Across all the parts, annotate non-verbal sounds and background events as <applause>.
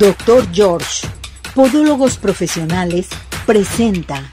Doctor George, Podólogos Profesionales, presenta.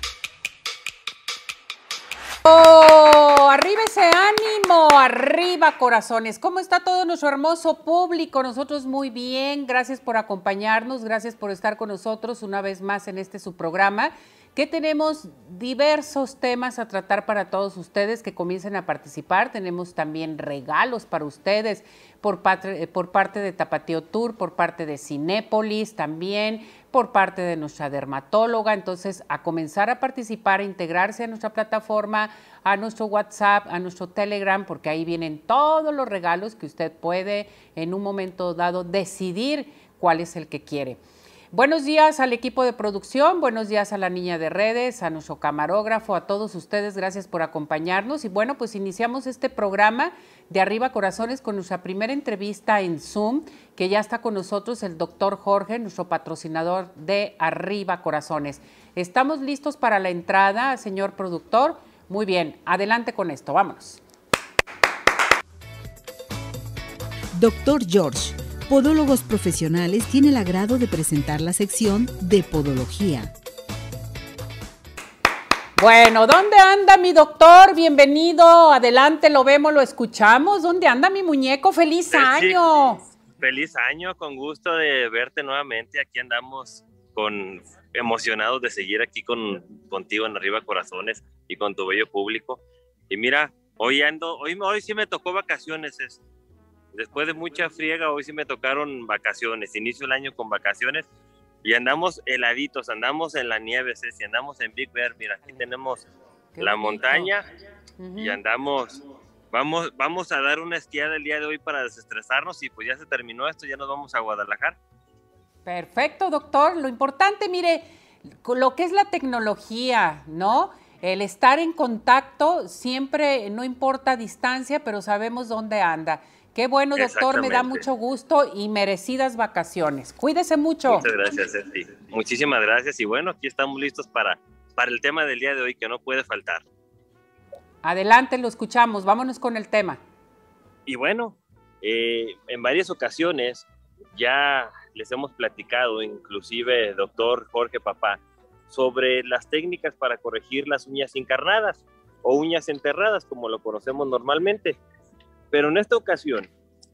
¡Oh! Arriba ese ánimo, arriba corazones. ¿Cómo está todo nuestro hermoso público? Nosotros muy bien, gracias por acompañarnos, gracias por estar con nosotros una vez más en este su programa que tenemos diversos temas a tratar para todos ustedes que comiencen a participar. Tenemos también regalos para ustedes por parte, por parte de Tapateo Tour, por parte de Cinépolis también, por parte de nuestra dermatóloga. Entonces, a comenzar a participar, a integrarse a nuestra plataforma, a nuestro WhatsApp, a nuestro Telegram, porque ahí vienen todos los regalos que usted puede en un momento dado decidir cuál es el que quiere. Buenos días al equipo de producción, buenos días a la niña de redes, a nuestro camarógrafo, a todos ustedes, gracias por acompañarnos. Y bueno, pues iniciamos este programa de Arriba Corazones con nuestra primera entrevista en Zoom, que ya está con nosotros el doctor Jorge, nuestro patrocinador de Arriba Corazones. ¿Estamos listos para la entrada, señor productor? Muy bien, adelante con esto, vámonos. Doctor George Podólogos Profesionales tiene el agrado de presentar la sección de Podología. Bueno, ¿dónde anda mi doctor? Bienvenido, adelante, lo vemos, lo escuchamos. ¿Dónde anda mi muñeco? ¡Feliz año! feliz año, con gusto de verte nuevamente. Aquí andamos con emocionados de seguir aquí con, contigo en Arriba Corazones y con tu bello público. Y mira, hoy ando, hoy, hoy sí me tocó vacaciones, es, después de mucha friega, hoy sí me tocaron vacaciones, inicio el año con vacaciones y andamos heladitos, andamos en la nieve, Ceci, andamos en Big Bear, mira, aquí tenemos la montaña y andamos, vamos, vamos a dar una esquiada el día de hoy para desestresarnos y pues ya se terminó esto, ya nos vamos a Guadalajara. Perfecto, doctor. Lo importante, mire, lo que es la tecnología, ¿no? El estar en contacto siempre, no importa distancia, pero sabemos dónde anda. Qué bueno, doctor, me da mucho gusto y merecidas vacaciones. Cuídese mucho. Muchas gracias, Ceci. Muchísimas gracias y bueno, aquí estamos listos para, para el tema del día de hoy que no puede faltar. Adelante, lo escuchamos. Vámonos con el tema. Y bueno, eh, en varias ocasiones ya les hemos platicado, inclusive doctor Jorge Papá, sobre las técnicas para corregir las uñas encarnadas o uñas enterradas, como lo conocemos normalmente. Pero en esta ocasión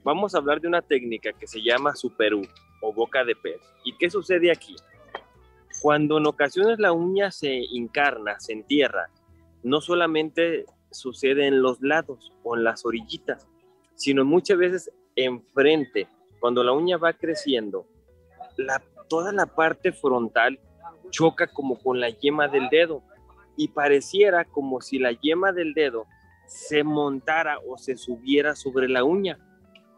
vamos a hablar de una técnica que se llama superú o boca de pez. ¿Y qué sucede aquí? Cuando en ocasiones la uña se encarna, se entierra, no solamente sucede en los lados o en las orillitas, sino muchas veces enfrente. Cuando la uña va creciendo, toda la parte frontal choca como con la yema del dedo y pareciera como si la yema del dedo se montara o se subiera sobre la uña.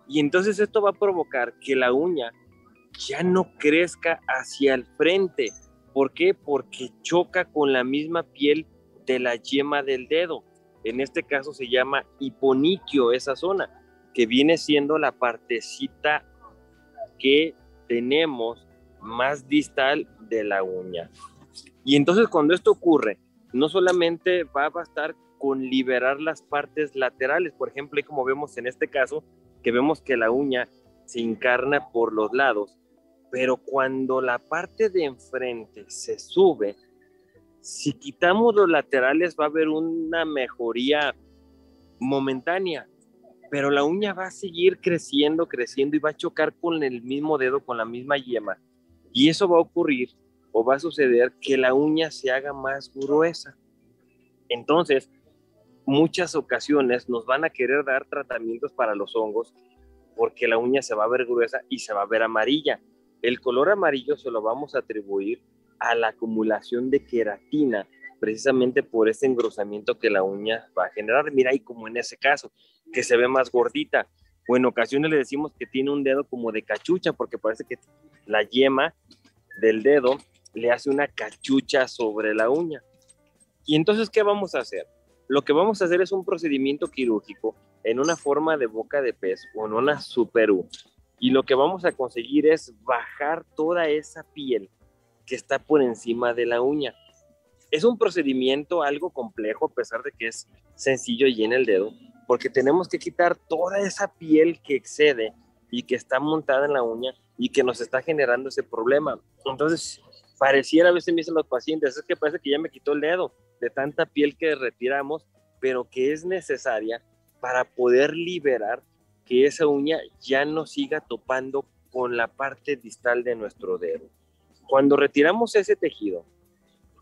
Y entonces esto va a provocar que la uña ya no crezca hacia el frente. ¿Por qué? Porque choca con la misma piel de la yema del dedo. En este caso se llama hiponiquio esa zona, que viene siendo la partecita que tenemos más distal de la uña. Y entonces cuando esto ocurre, no solamente va a bastar con liberar las partes laterales. Por ejemplo, como vemos en este caso, que vemos que la uña se encarna por los lados, pero cuando la parte de enfrente se sube, si quitamos los laterales va a haber una mejoría momentánea, pero la uña va a seguir creciendo, creciendo y va a chocar con el mismo dedo, con la misma yema. Y eso va a ocurrir o va a suceder que la uña se haga más gruesa. Entonces, muchas ocasiones nos van a querer dar tratamientos para los hongos porque la uña se va a ver gruesa y se va a ver amarilla. El color amarillo se lo vamos a atribuir a la acumulación de queratina, precisamente por ese engrosamiento que la uña va a generar. Mira ahí como en ese caso, que se ve más gordita. O en ocasiones le decimos que tiene un dedo como de cachucha, porque parece que la yema del dedo le hace una cachucha sobre la uña. Y entonces, ¿qué vamos a hacer? Lo que vamos a hacer es un procedimiento quirúrgico en una forma de boca de pez o en una super U. Y lo que vamos a conseguir es bajar toda esa piel que está por encima de la uña. Es un procedimiento algo complejo a pesar de que es sencillo y en el dedo, porque tenemos que quitar toda esa piel que excede y que está montada en la uña y que nos está generando ese problema. Entonces, pareciera a veces me dicen los pacientes, es que parece que ya me quitó el dedo de tanta piel que retiramos, pero que es necesaria para poder liberar que esa uña ya no siga topando con la parte distal de nuestro dedo. Cuando retiramos ese tejido,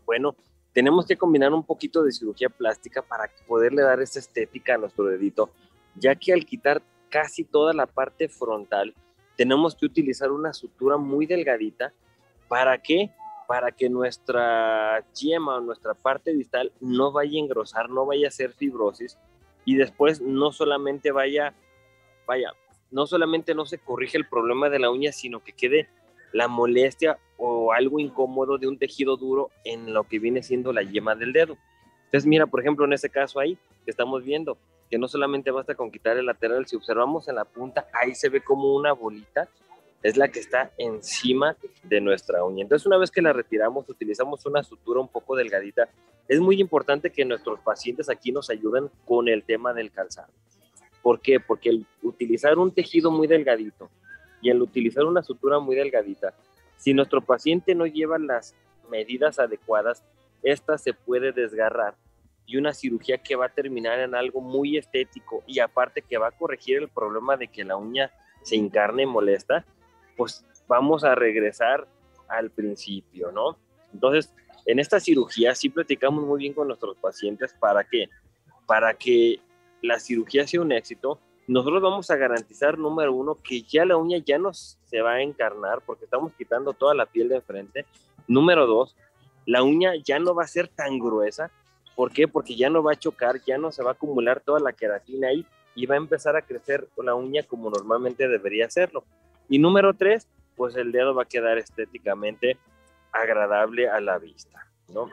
bueno, tenemos que combinar un poquito de cirugía plástica para poderle dar esa estética a nuestro dedito, ya que al quitar casi toda la parte frontal, tenemos que utilizar una sutura muy delgadita. ¿Para qué? Para que nuestra yema o nuestra parte distal no vaya a engrosar, no vaya a ser fibrosis y después no solamente vaya, vaya, no solamente no se corrige el problema de la uña, sino que quede la molestia o algo incómodo de un tejido duro en lo que viene siendo la yema del dedo. Entonces, mira, por ejemplo, en ese caso ahí que estamos viendo, que no solamente basta con quitar el lateral, si observamos en la punta, ahí se ve como una bolita, es la que está encima de nuestra uña. Entonces, una vez que la retiramos, utilizamos una sutura un poco delgadita. Es muy importante que nuestros pacientes aquí nos ayuden con el tema del calzado. ¿Por qué? Porque el utilizar un tejido muy delgadito y el utilizar una sutura muy delgadita, si nuestro paciente no lleva las medidas adecuadas, esta se puede desgarrar y una cirugía que va a terminar en algo muy estético y aparte que va a corregir el problema de que la uña se encarne molesta, pues vamos a regresar al principio, ¿no? Entonces, en esta cirugía sí platicamos muy bien con nuestros pacientes para que, para que la cirugía sea un éxito. Nosotros vamos a garantizar, número uno, que ya la uña ya no se va a encarnar porque estamos quitando toda la piel de enfrente. Número dos, la uña ya no va a ser tan gruesa. ¿Por qué? Porque ya no va a chocar, ya no se va a acumular toda la queratina ahí y va a empezar a crecer la uña como normalmente debería hacerlo. Y número tres, pues el dedo va a quedar estéticamente agradable a la vista, ¿no?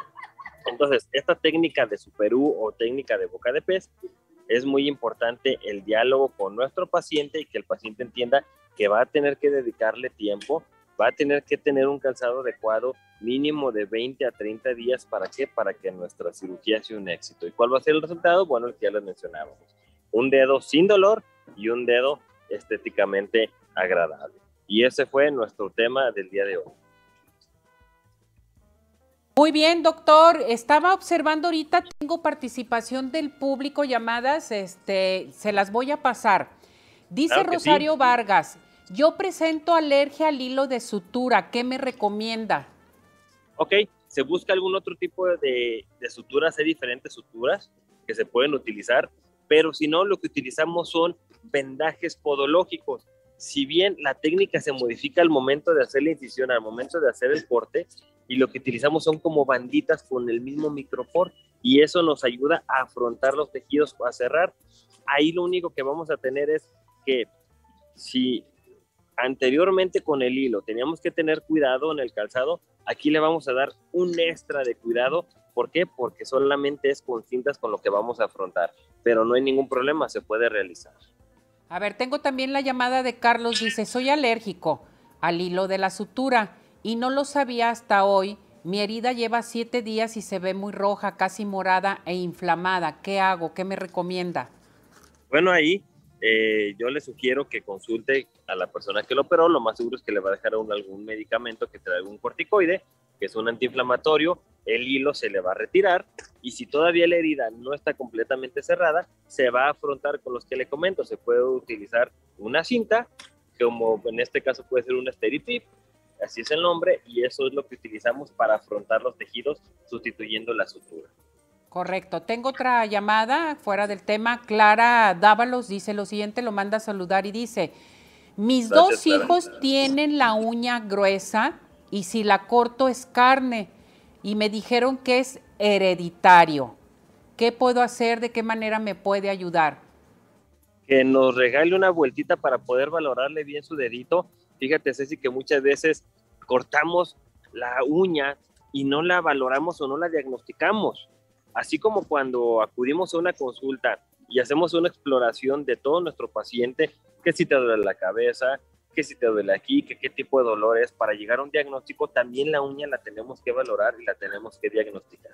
Entonces, esta técnica de superú o técnica de boca de pez es muy importante el diálogo con nuestro paciente y que el paciente entienda que va a tener que dedicarle tiempo, va a tener que tener un calzado adecuado mínimo de 20 a 30 días. ¿Para qué? Para que nuestra cirugía sea un éxito. ¿Y cuál va a ser el resultado? Bueno, el que ya les mencionábamos. Un dedo sin dolor y un dedo estéticamente agradable. Y ese fue nuestro tema del día de hoy. Muy bien, doctor. Estaba observando ahorita, tengo participación del público, llamadas, este, se las voy a pasar. Dice Rosario Vargas, yo presento alergia al hilo de sutura, ¿qué me recomienda? Ok, se busca algún otro tipo de, de suturas, hay diferentes suturas que se pueden utilizar, pero si no, lo que utilizamos son vendajes podológicos si bien la técnica se modifica al momento de hacer la incisión, al momento de hacer el corte, y lo que utilizamos son como banditas con el mismo micropor, y eso nos ayuda a afrontar los tejidos, a cerrar. Ahí lo único que vamos a tener es que si anteriormente con el hilo teníamos que tener cuidado en el calzado, aquí le vamos a dar un extra de cuidado. ¿Por qué? Porque solamente es con cintas con lo que vamos a afrontar, pero no hay ningún problema, se puede realizar. A ver, tengo también la llamada de Carlos, dice, soy alérgico al hilo de la sutura y no lo sabía hasta hoy. Mi herida lleva siete días y se ve muy roja, casi morada e inflamada. ¿Qué hago? ¿Qué me recomienda? Bueno, ahí eh, yo le sugiero que consulte a la persona que lo operó. Lo más seguro es que le va a dejar algún medicamento que trae algún corticoide, que es un antiinflamatorio. El hilo se le va a retirar y si todavía la herida no está completamente cerrada, se va a afrontar con los que le comento. Se puede utilizar una cinta, como en este caso puede ser una Steritip, así es el nombre, y eso es lo que utilizamos para afrontar los tejidos sustituyendo la sutura. Correcto. Tengo otra llamada fuera del tema. Clara Dávalos dice lo siguiente, lo manda a saludar y dice, mis dos hijos tienen la uña gruesa y si la corto es carne y me dijeron que es hereditario. ¿Qué puedo hacer? ¿De qué manera me puede ayudar? Que nos regale una vueltita para poder valorarle bien su dedito. Fíjate, Ceci, que muchas veces cortamos la uña y no la valoramos o no la diagnosticamos. Así como cuando acudimos a una consulta y hacemos una exploración de todo nuestro paciente, que si te duele la cabeza, que si te duele aquí, que qué tipo de dolor es, para llegar a un diagnóstico, también la uña la tenemos que valorar y la tenemos que diagnosticar.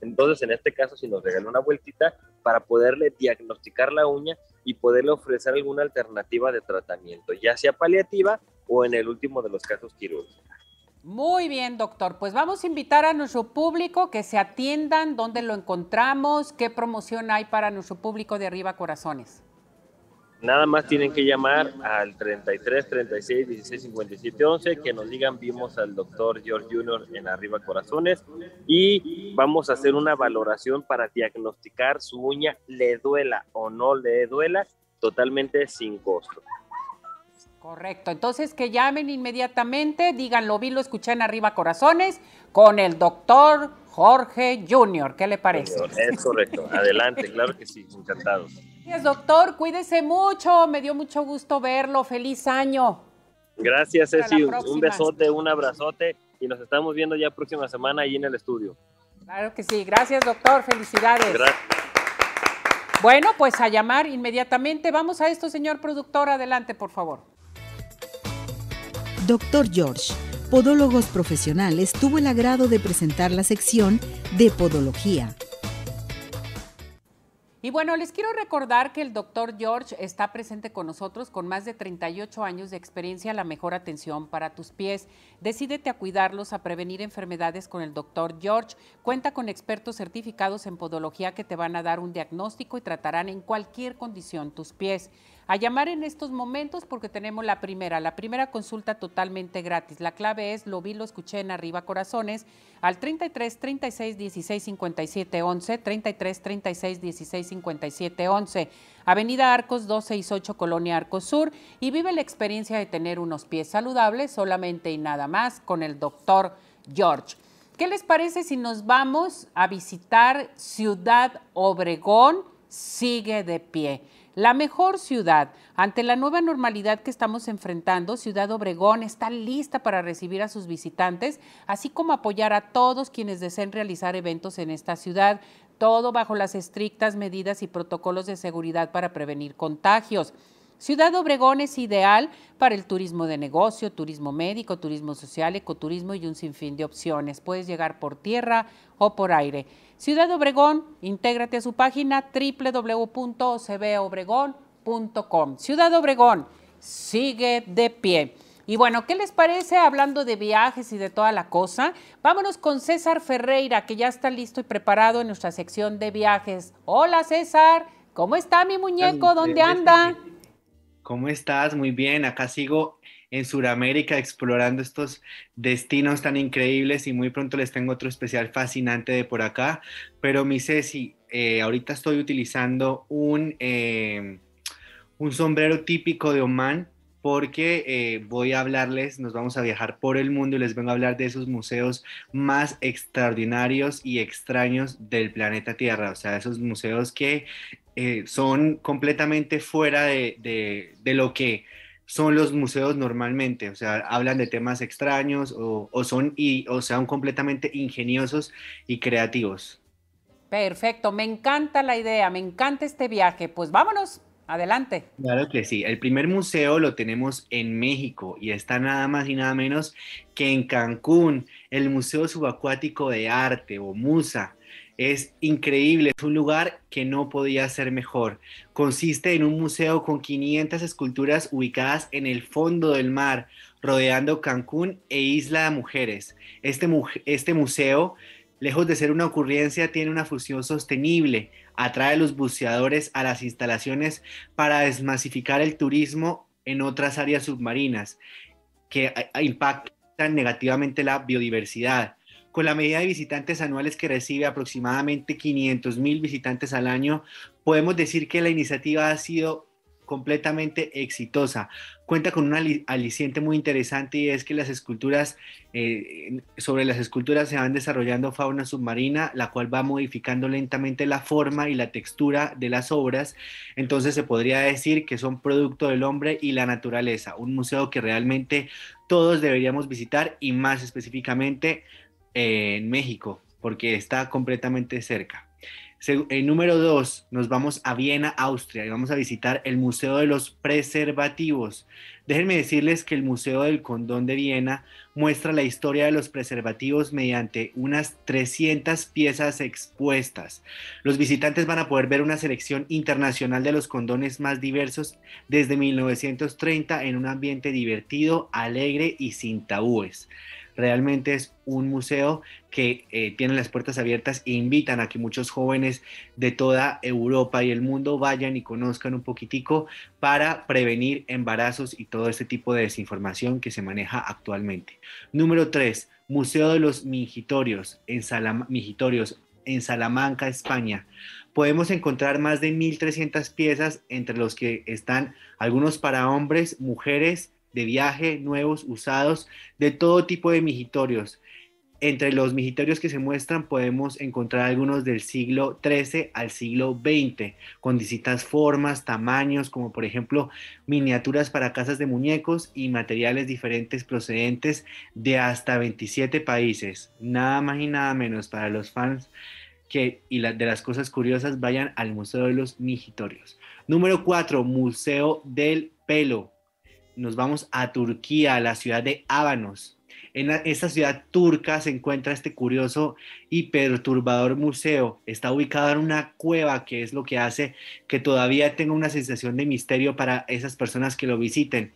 Entonces, en este caso, si nos regala una vueltita para poderle diagnosticar la uña y poderle ofrecer alguna alternativa de tratamiento, ya sea paliativa o en el último de los casos quirúrgicos. Muy bien, doctor. Pues vamos a invitar a nuestro público que se atiendan, dónde lo encontramos, qué promoción hay para nuestro público de Arriba Corazones. Nada más tienen que llamar al 33 36 16 57 11 que nos digan vimos al doctor George Junior en Arriba Corazones y vamos a hacer una valoración para diagnosticar su uña le duela o no le duela totalmente sin costo. Correcto, entonces que llamen inmediatamente, digan lo vi, lo escuché en Arriba Corazones con el doctor Jorge Junior. ¿Qué le parece? Es correcto, adelante, claro que sí, encantado. Gracias, doctor, cuídese mucho, me dio mucho gusto verlo, feliz año. Gracias, Ceci, un besote, un abrazote y nos estamos viendo ya próxima semana ahí en el estudio. Claro que sí, gracias, doctor, felicidades. Gracias. Bueno, pues a llamar inmediatamente. Vamos a esto, señor productor, adelante, por favor. Doctor George, Podólogos Profesionales, tuvo el agrado de presentar la sección de Podología. Y bueno, les quiero recordar que el doctor George está presente con nosotros con más de 38 años de experiencia en la mejor atención para tus pies. Decídete a cuidarlos, a prevenir enfermedades con el doctor George. Cuenta con expertos certificados en podología que te van a dar un diagnóstico y tratarán en cualquier condición tus pies a llamar en estos momentos porque tenemos la primera, la primera consulta totalmente gratis. La clave es, lo vi, lo escuché en arriba corazones, al 33 36 16 57 11, 33 36 16 57 11, Avenida Arcos 268, Colonia Arcos Sur, y vive la experiencia de tener unos pies saludables solamente y nada más con el doctor George. ¿Qué les parece si nos vamos a visitar Ciudad Obregón? Sigue de pie. La mejor ciudad ante la nueva normalidad que estamos enfrentando, Ciudad Obregón está lista para recibir a sus visitantes, así como apoyar a todos quienes deseen realizar eventos en esta ciudad, todo bajo las estrictas medidas y protocolos de seguridad para prevenir contagios. Ciudad Obregón es ideal para el turismo de negocio, turismo médico, turismo social, ecoturismo y un sinfín de opciones. Puedes llegar por tierra o por aire. Ciudad Obregón, intégrate a su página www.cbobregón.com. Ciudad Obregón, sigue de pie. Y bueno, ¿qué les parece hablando de viajes y de toda la cosa? Vámonos con César Ferreira, que ya está listo y preparado en nuestra sección de viajes. Hola César, ¿cómo está mi muñeco? ¿Dónde anda? ¿Cómo estás? Muy bien, acá sigo en Sudamérica explorando estos destinos tan increíbles y muy pronto les tengo otro especial fascinante de por acá. Pero mi Ceci, eh, ahorita estoy utilizando un, eh, un sombrero típico de Oman porque eh, voy a hablarles, nos vamos a viajar por el mundo y les vengo a hablar de esos museos más extraordinarios y extraños del planeta Tierra, o sea, esos museos que eh, son completamente fuera de, lo que son los museos normalmente, o sea, hablan de temas extraños o, son y, o son completamente ingeniosos y creativos. Perfecto, me encanta la idea, me encanta este viaje. Pues vámonos, adelante. Claro que sí, el primer museo lo tenemos en México y está nada más y nada menos que en Cancún, el Museo Subacuático de Arte o MUSA. Es increíble, es un lugar que no podía ser mejor. Consiste en un museo con 500 esculturas ubicadas en el fondo del mar, rodeando Cancún e Isla de Mujeres. Este, este museo, lejos de ser una ocurrencia, tiene una fusión sostenible, atrae a los buceadores a las instalaciones para desmasificar el turismo en otras áreas submarinas que impactan negativamente la biodiversidad. Con la medida de visitantes anuales que recibe aproximadamente 500 mil visitantes al año, podemos decir que la iniciativa ha sido completamente exitosa. Cuenta con un aliciente muy interesante y es que las esculturas, eh, sobre las esculturas se van desarrollando fauna submarina, la cual va modificando lentamente la forma y la textura de las obras. Entonces se podría decir que son producto del hombre y la naturaleza, un museo que realmente todos deberíamos visitar y más específicamente en México, porque está completamente cerca. En número dos, nos vamos a Viena, Austria, y vamos a visitar el Museo de los Preservativos. Déjenme decirles que el Museo del Condón de Viena muestra la historia de los preservativos mediante unas 300 piezas expuestas. Los visitantes van a poder ver una selección internacional de los condones más diversos desde 1930 en un ambiente divertido, alegre y sin tabúes. Realmente es un museo que eh, tiene las puertas abiertas e invitan a que muchos jóvenes de toda Europa y el mundo vayan y conozcan un poquitico para prevenir embarazos y todo este tipo de desinformación que se maneja actualmente. Número 3. Museo de los Mingitorios en, Mingitorios en Salamanca, España. Podemos encontrar más de 1.300 piezas entre los que están algunos para hombres, mujeres, de viaje, nuevos, usados, de todo tipo de migitorios. Entre los migitorios que se muestran podemos encontrar algunos del siglo XIII al siglo XX, con distintas formas, tamaños, como por ejemplo miniaturas para casas de muñecos y materiales diferentes procedentes de hasta 27 países. Nada más y nada menos para los fans que, y de las cosas curiosas, vayan al Museo de los Migitorios. Número 4, Museo del Pelo nos vamos a Turquía, a la ciudad de Ábanos. En esta ciudad turca se encuentra este curioso y perturbador museo. Está ubicado en una cueva, que es lo que hace que todavía tenga una sensación de misterio para esas personas que lo visiten.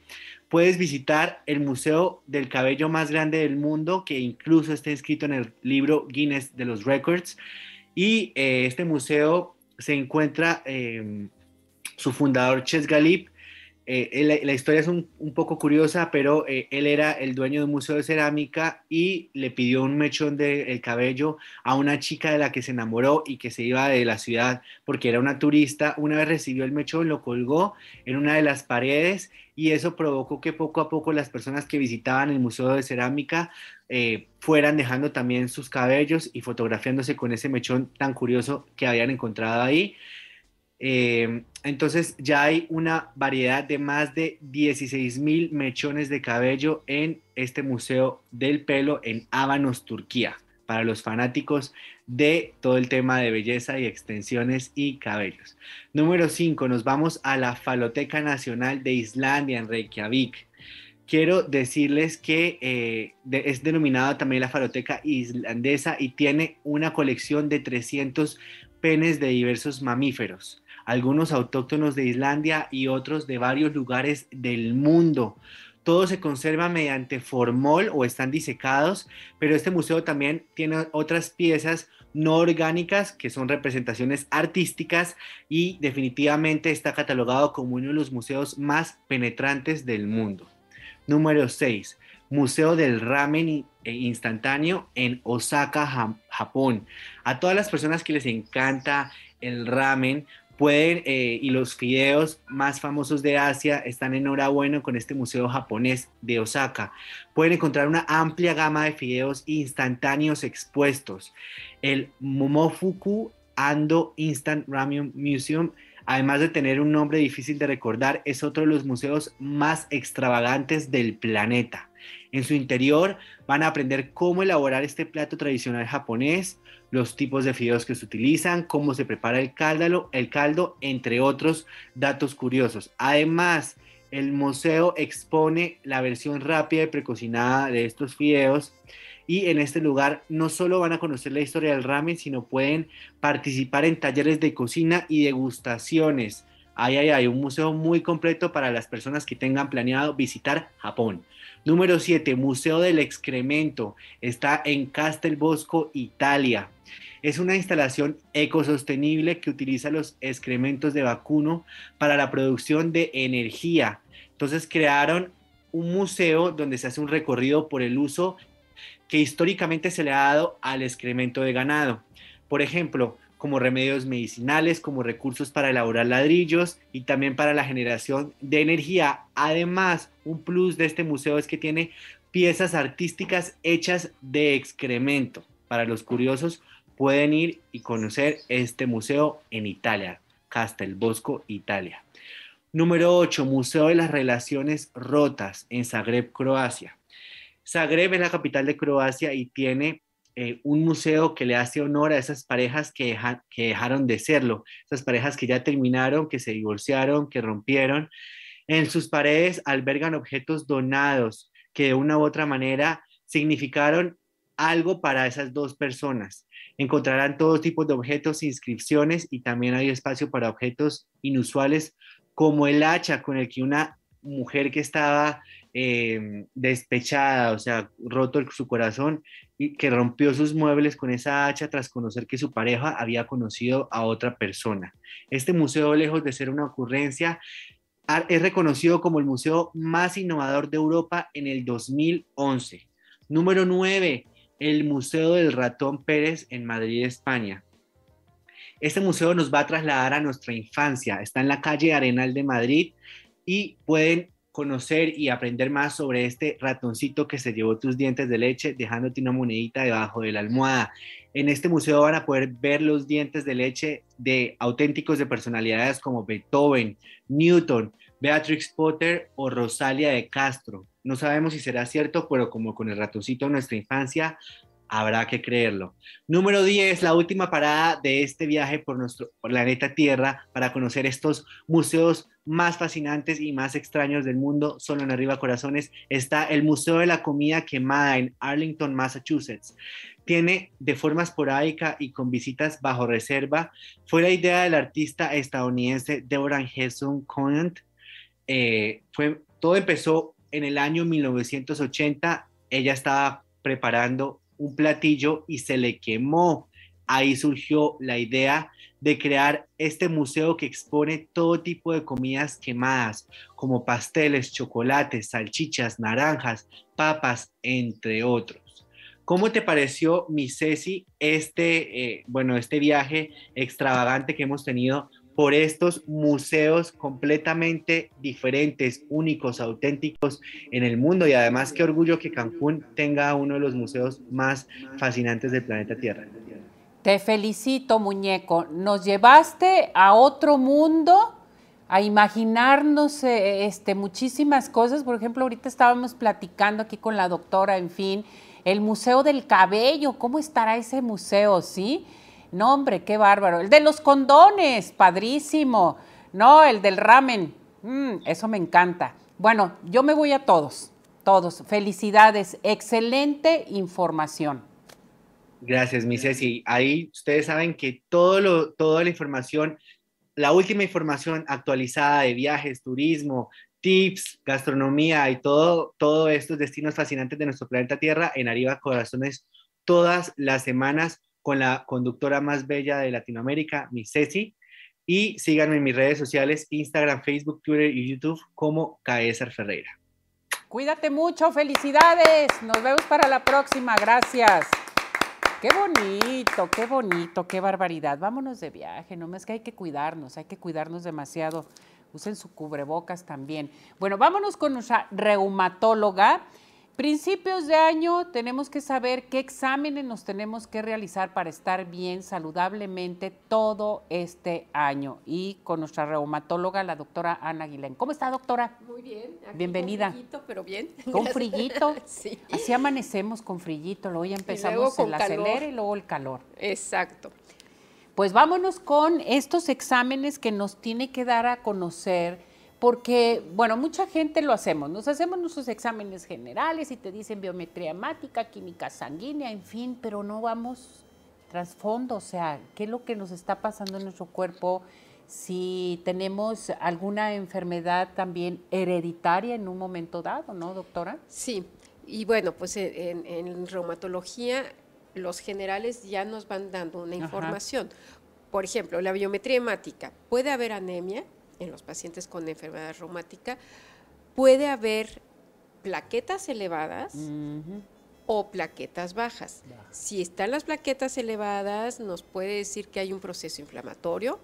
Puedes visitar el museo del cabello más grande del mundo, que incluso está inscrito en el libro Guinness de los Records. Y eh, este museo se encuentra, em, su fundador, Ches Galip, eh, la, historia es un, poco curiosa, pero eh, él era el dueño de un museo de cerámica y le pidió un mechón del cabello a una chica de la que se enamoró y que se iba de la ciudad porque era una turista. Una vez recibió el mechón, lo colgó en una de las paredes y eso provocó que poco a poco las personas que visitaban el museo de cerámica eh, fueran dejando también sus cabellos y fotografiándose con ese mechón tan curioso que habían encontrado ahí. Eh, entonces ya hay una variedad de más de 16 mil mechones de cabello en este Museo del Pelo en Ábanos, Turquía, para los fanáticos de todo el tema de belleza y extensiones y cabellos. Número 5, nos vamos a la Faloteca Nacional de Islandia en Reykjavik. Quiero decirles que eh, es denominada también la Faloteca Islandesa y tiene una colección de 300 penes de diversos mamíferos algunos autóctonos de Islandia y otros de varios lugares del mundo. Todo se conserva mediante formol o están disecados, pero este museo también tiene otras piezas no orgánicas que son representaciones artísticas y definitivamente está catalogado como uno de los museos más penetrantes del mundo. Número 6. Museo del Ramen e Instantáneo en Osaka, Japón. A todas las personas que les encanta el ramen, Pueden, eh, y los fideos más famosos de Asia están enhorabuena con este museo japonés de Osaka. Pueden encontrar una amplia gama de fideos instantáneos expuestos. El Momofuku Ando Instant Ramen Museum, además de tener un nombre difícil de recordar, es otro de los museos más extravagantes del planeta. En su interior van a aprender cómo elaborar este plato tradicional japonés, los tipos de fideos que se utilizan, cómo se prepara el caldo, el caldo, entre otros datos curiosos. Además, el museo expone la versión rápida y precocinada de estos fideos y en este lugar no solo van a conocer la historia del ramen, sino pueden participar en talleres de cocina y degustaciones. Ahí hay un museo muy completo para las personas que tengan planeado visitar Japón. Número 7, Museo del Excremento. Está en Castelbosco, Italia. Es una instalación ecosostenible que utiliza los excrementos de vacuno para la producción de energía. Entonces crearon un museo donde se hace un recorrido por el uso que históricamente se le ha dado al excremento de ganado. Por ejemplo, como remedios medicinales, como recursos para elaborar ladrillos y también para la generación de energía. Además, un plus de este museo es que tiene piezas artísticas hechas de excremento. Para los curiosos, pueden ir y conocer este museo en Italia, Castelbosco, Italia. Número 8, Museo de las Relaciones Rotas en Zagreb, Croacia. Zagreb es la capital de Croacia y tiene eh, un museo que le hace honor a esas parejas que, que dejaron de serlo, esas parejas que ya terminaron, que se divorciaron, que rompieron. En sus paredes albergan objetos donados que de una u otra manera significaron algo para esas dos personas. Encontrarán todo tipo de objetos, inscripciones y también hay espacio para objetos inusuales como el hacha con el que una mujer que estaba eh, despechada, o sea, roto su corazón, y que rompió sus muebles con esa hacha tras conocer que su pareja había conocido a otra persona. Este museo, lejos de ser una ocurrencia, es reconocido como el museo más innovador de Europa en el 2011. Número 9, el Museo del Ratón Pérez en Madrid, España. Este museo nos va a trasladar a nuestra infancia. Está en la calle Arenal de Madrid y pueden conocer y aprender más sobre este ratoncito que se llevó tus dientes de leche dejándote una monedita debajo de la almohada. En este museo van a poder ver los dientes de leche de auténticos de personalidades como Beethoven, Newton, Beatrix Potter o Rosalia de Castro. No sabemos si será cierto, pero como con el ratoncito de nuestra infancia, habrá que creerlo. Número 10, la última parada de este viaje por nuestro planeta Tierra para conocer estos museos más fascinantes y más extraños del mundo, solo en Arriba Corazones, está el Museo de la Comida Quemada en Arlington, Massachusetts. Tiene de forma esporádica y con visitas bajo reserva. Fue la idea del artista estadounidense Deborah Hesson Conant. Eh, todo empezó en el año 1980. Ella estaba preparando un platillo y se le quemó. Ahí surgió la idea de crear este museo que expone todo tipo de comidas quemadas, como pasteles, chocolates, salchichas, naranjas, papas, entre otros. ¿Cómo te pareció, mi Ceci, este, eh, bueno, este viaje extravagante que hemos tenido por estos museos completamente diferentes, únicos, auténticos en el mundo. Y además, qué orgullo que Cancún tenga uno de los museos más fascinantes del planeta Tierra. Te felicito, muñeco. Nos llevaste a otro mundo, a imaginarnos eh, este, muchísimas cosas. Por ejemplo, ahorita estábamos platicando aquí con la doctora, en fin, el Museo del Cabello. ¿Cómo estará ese museo, sí? No, hombre, qué bárbaro. El de los condones, padrísimo. No, el del ramen. Mm, eso me encanta. Bueno, yo me voy a todos, todos. Felicidades, excelente información. Gracias, mi Ceci. Ahí ustedes saben que todo lo, toda la información, la última información actualizada de viajes, turismo, tips, gastronomía y todo, todos estos destinos fascinantes de nuestro planeta Tierra en Arriba Corazones todas las semanas con la conductora más bella de Latinoamérica, mi Ceci. Y síganme en mis redes sociales, Instagram, Facebook, Twitter y YouTube como Caesar Ferreira. Cuídate mucho, felicidades. Nos vemos para la próxima. Gracias. Qué bonito, qué bonito, qué barbaridad. Vámonos de viaje, no más que hay que cuidarnos, hay que cuidarnos demasiado. Usen su cubrebocas también. Bueno, vámonos con nuestra reumatóloga. Principios de año tenemos que saber qué exámenes nos tenemos que realizar para estar bien saludablemente todo este año. Y con nuestra reumatóloga, la doctora Ana Aguilén. ¿Cómo está, doctora? Muy bien. Bienvenida. Con frillito, pero bien. ¿Con <laughs> frillito? <laughs> sí. Así amanecemos con frillito, luego ya empezamos el acelere y luego el calor. Exacto. Pues vámonos con estos exámenes que nos tiene que dar a conocer porque, bueno, mucha gente lo hacemos, nos hacemos nuestros exámenes generales y te dicen biometría hemática, química sanguínea, en fin, pero no vamos trasfondo, o sea, qué es lo que nos está pasando en nuestro cuerpo, si tenemos alguna enfermedad también hereditaria en un momento dado, ¿no, doctora? Sí, y bueno, pues en, reumatología los generales ya nos van dando una información. Por ejemplo, la biometría hemática, puede haber anemia, en los pacientes con enfermedad reumática, puede haber plaquetas elevadas o plaquetas bajas. Si están las plaquetas elevadas, nos puede decir que hay un proceso inflamatorio.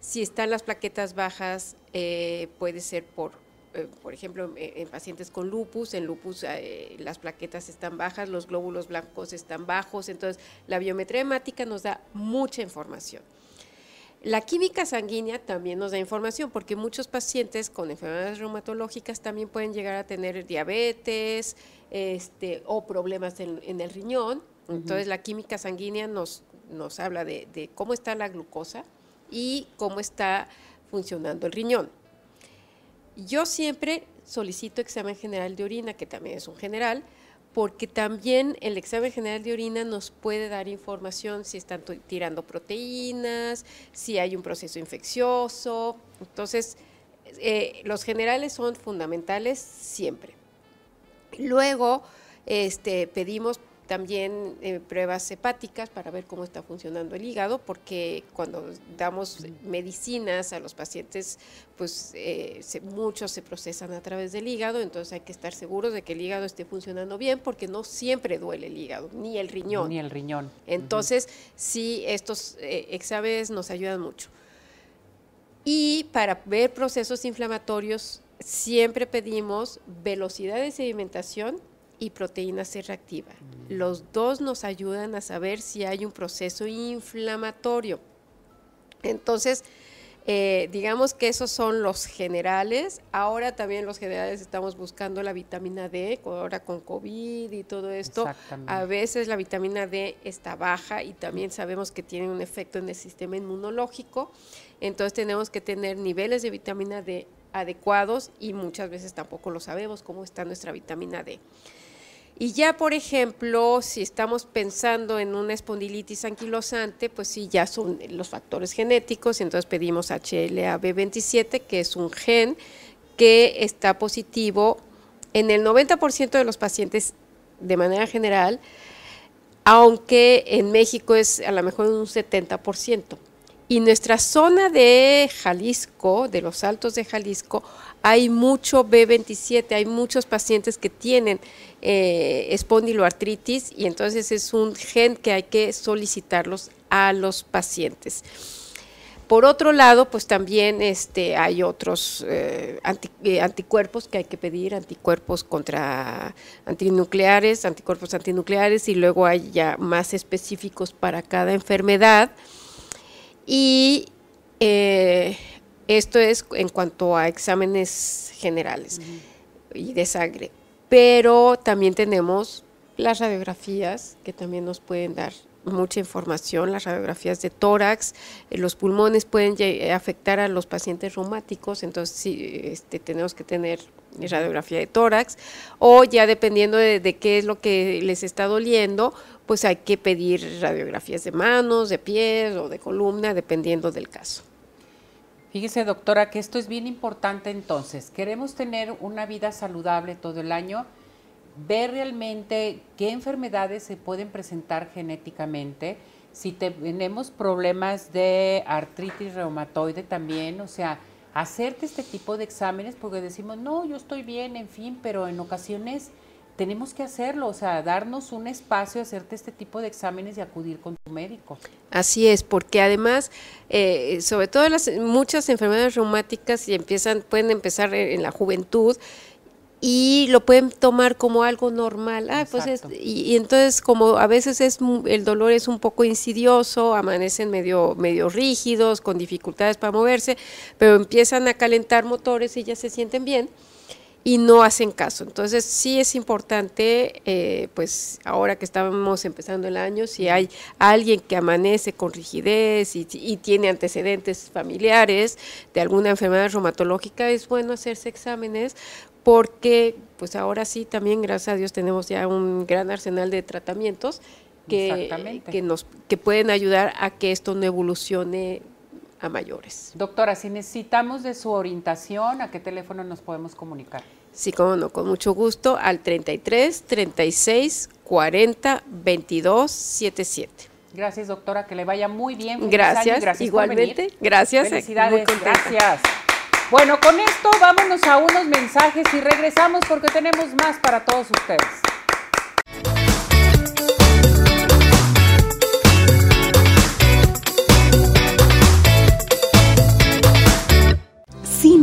Si están las plaquetas bajas, eh, puede ser por, eh, por ejemplo, en, pacientes con lupus, en lupus eh, las plaquetas están bajas, los glóbulos blancos están bajos, entonces la biometría hemática nos da mucha información. La química sanguínea también nos da información porque muchos pacientes con enfermedades reumatológicas también pueden llegar a tener diabetes este, o problemas en, el riñón. Entonces la química sanguínea nos, nos habla de, cómo está la glucosa y cómo está funcionando el riñón. Yo siempre solicito examen general de orina, que también es un general, porque también el examen general de orina nos puede dar información si están tirando proteínas, si hay un proceso infeccioso. Entonces, eh, los generales son fundamentales siempre. Luego, este, pedimos también eh, pruebas hepáticas para ver cómo está funcionando el hígado, porque cuando damos medicinas a los pacientes, pues eh, muchos se procesan a través del hígado, entonces hay que estar seguros de que el hígado esté funcionando bien, porque no siempre duele el hígado, ni el riñón. Ni el riñón. Entonces, sí, estos eh, exámenes nos ayudan mucho. Y para ver procesos inflamatorios, siempre pedimos velocidad de sedimentación y proteína C reactiva. Los dos nos ayudan a saber si hay un proceso inflamatorio. Entonces, eh, digamos que esos son los generales. Ahora también los generales estamos buscando la vitamina D, ahora con COVID y todo esto. A veces la vitamina D está baja y también sabemos que tiene un efecto en el sistema inmunológico. Entonces tenemos que tener niveles de vitamina D adecuados y muchas veces tampoco lo sabemos cómo está nuestra vitamina D. Y ya, por ejemplo, si estamos pensando en una espondilitis anquilosante, pues sí, ya son los factores genéticos, entonces pedimos HLA-B27, que es un gen que está positivo en el 90% de los pacientes de manera general, aunque en México es a lo mejor un 70%. Y nuestra zona de Jalisco, de los altos de Jalisco, hay mucho B27, hay muchos pacientes que tienen eh, espondiloartritis y entonces es un gen que hay que solicitarlos a los pacientes. Por otro lado, pues también este, hay otros eh, eh, anticuerpos que hay que pedir, anticuerpos contra antinucleares, anticuerpos antinucleares y luego hay ya más específicos para cada enfermedad. Y esto es en cuanto a exámenes generales y de sangre. Pero también tenemos las radiografías que también nos pueden dar mucha información, las radiografías de tórax, eh, los pulmones pueden afectar a los pacientes reumáticos, entonces sí, este, tenemos que tener radiografía de tórax, o ya dependiendo de, de, qué es lo que les está doliendo, pues hay que pedir radiografías de manos, de pies o de columna, dependiendo del caso. Fíjese, doctora, que esto es bien importante entonces. Queremos tener una vida saludable todo el año, ver realmente qué enfermedades se pueden presentar genéticamente, si tenemos problemas de artritis reumatoide también, o sea, hacerte este tipo de exámenes porque decimos, no, yo estoy bien, en fin, pero en ocasiones tenemos que hacerlo, o sea, darnos un espacio, hacerte este tipo de exámenes y acudir con tu médico. Así es, porque además, eh, sobre todo las muchas enfermedades reumáticas y empiezan, pueden empezar en la juventud y lo pueden tomar como algo normal. Ah, pues y, entonces como a veces es el dolor es un poco insidioso, amanecen medio medio rígidos, con dificultades para moverse, pero empiezan a calentar motores y ya se sienten bien y no hacen caso. Entonces sí es importante, eh, pues ahora que estamos empezando el año, si hay alguien que amanece con rigidez y, tiene antecedentes familiares de alguna enfermedad reumatológica, es bueno hacerse exámenes porque pues ahora sí también, gracias a Dios, tenemos ya un gran arsenal de tratamientos que, que, nos, que pueden ayudar a que esto no evolucione a mayores. Doctora, si necesitamos de su orientación, ¿a qué teléfono nos podemos comunicar? Sí, como no, con mucho gusto, al 33 36 40 22 77. Gracias, doctora, que le vaya muy bien. Gracias, gracias igualmente. Gracias. Felicidades, gracias. Bueno, con esto vámonos a unos mensajes y regresamos porque tenemos más para todos ustedes.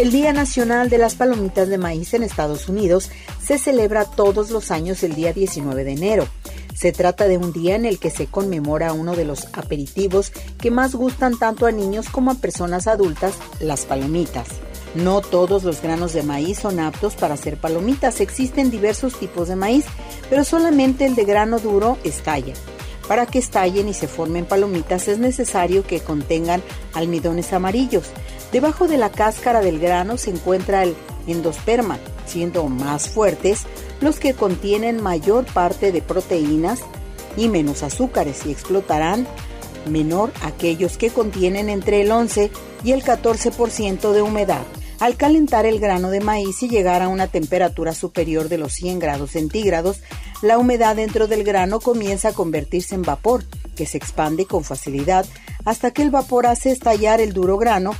El Día Nacional de las Palomitas de Maíz en Estados Unidos se celebra todos los años el día 19 de enero. Se trata de un día en el que se conmemora uno de los aperitivos que más gustan tanto a niños como a personas adultas, las palomitas. No todos los granos de maíz son aptos para hacer palomitas, existen diversos tipos de maíz, pero solamente el de grano duro estalla. Para que estallen y se formen palomitas es necesario que contengan almidones amarillos. Debajo de la cáscara del grano se encuentra el endosperma, siendo más fuertes los que contienen mayor parte de proteínas y menos azúcares y explotarán menor aquellos que contienen entre el 11 y el 14% de humedad. Al calentar el grano de maíz y llegar a una temperatura superior de los 100 grados centígrados, la humedad dentro del grano comienza a convertirse en vapor, que se expande con facilidad hasta que el vapor hace estallar el duro grano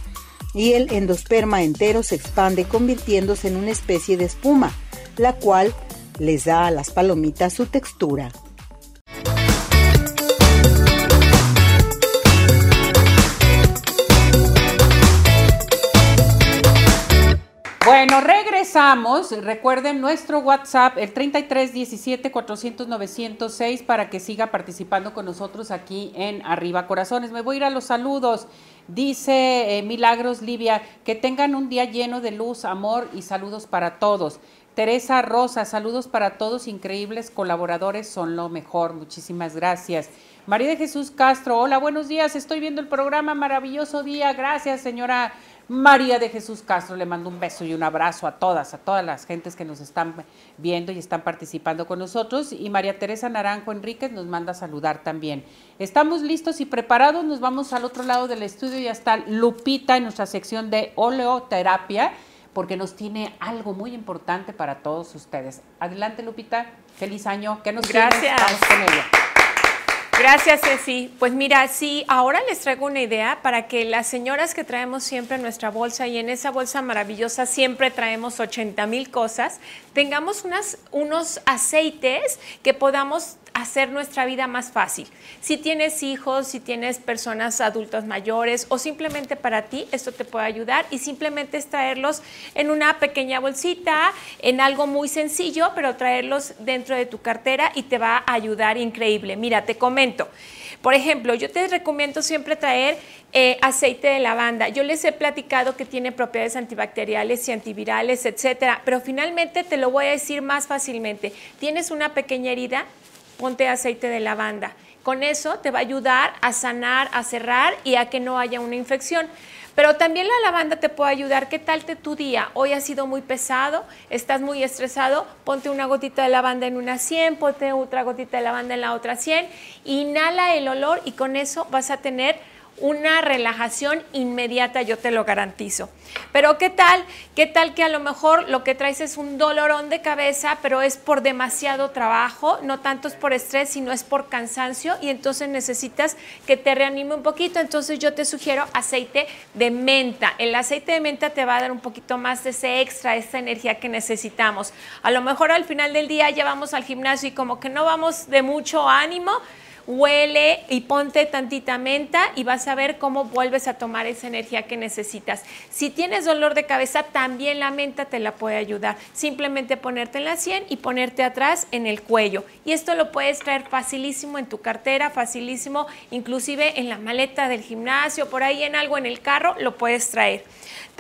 y el endosperma entero se expande convirtiéndose en una especie de espuma, la cual les da a las palomitas su textura. Bueno, regresamos. Recuerden nuestro WhatsApp, el 33 17 400 906, para que siga participando con nosotros aquí en Arriba Corazones. Me voy a ir a los saludos. Dice eh, Milagros Livia, que tengan un día lleno de luz, amor y saludos para todos. Teresa Rosa, saludos para todos, increíbles colaboradores, son lo mejor. Muchísimas gracias. María de Jesús Castro, hola, buenos días, estoy viendo el programa, maravilloso día. Gracias, señora María de Jesús Castro, le mando un beso y un abrazo a todas, a todas las gentes que nos están viendo y están participando con nosotros. Y María Teresa Naranjo Enríquez nos manda a saludar también. Estamos listos y preparados, nos vamos al otro lado del estudio y está Lupita en nuestra sección de oleoterapia, porque nos tiene algo muy importante para todos ustedes. Adelante, Lupita, feliz año. ¿Qué nos Gracias. con ella. Gracias, Ceci. Pues mira, sí, ahora les traigo una idea para que las señoras que traemos siempre en nuestra bolsa y en esa bolsa maravillosa siempre traemos 80 mil cosas, tengamos unas, unos aceites que podamos hacer nuestra vida más fácil. Si tienes hijos, si tienes personas adultas mayores o simplemente para ti, esto te puede ayudar y simplemente es traerlos en una pequeña bolsita, en algo muy sencillo, pero traerlos dentro de tu cartera y te va a ayudar increíble. Mira, te comento. Por ejemplo, yo te recomiendo siempre traer eh, aceite de lavanda. Yo les he platicado que tiene propiedades antibacteriales y antivirales, etcétera, pero finalmente te lo voy a decir más fácilmente. Tienes una pequeña herida, ponte aceite de lavanda. Con eso te va a ayudar a sanar, a cerrar y a que no haya una infección. Pero también la lavanda te puede ayudar. ¿Qué tal te tu día? Hoy ha sido muy pesado, estás muy estresado, ponte una gotita de lavanda en una 100, ponte otra gotita de lavanda en la otra 100, inhala el olor y con eso vas a tener una relajación inmediata, yo te lo garantizo. Pero ¿qué tal? ¿Qué tal que a lo mejor lo que traes es un dolorón de cabeza, pero es por demasiado trabajo, no tanto es por estrés, sino es por cansancio y entonces necesitas que te reanime un poquito? Entonces yo te sugiero aceite de menta. El aceite de menta te va a dar un poquito más de ese extra, esa energía que necesitamos. A lo mejor al final del día ya vamos al gimnasio y como que no vamos de mucho ánimo, huele y ponte tantita menta y vas a ver cómo vuelves a tomar esa energía que necesitas. Si tienes dolor de cabeza, también la menta te la puede ayudar. Simplemente ponerte en la sien y ponerte atrás en el cuello. Y esto lo puedes traer facilísimo en tu cartera, facilísimo inclusive en la maleta del gimnasio, por ahí en algo en el carro, lo puedes traer.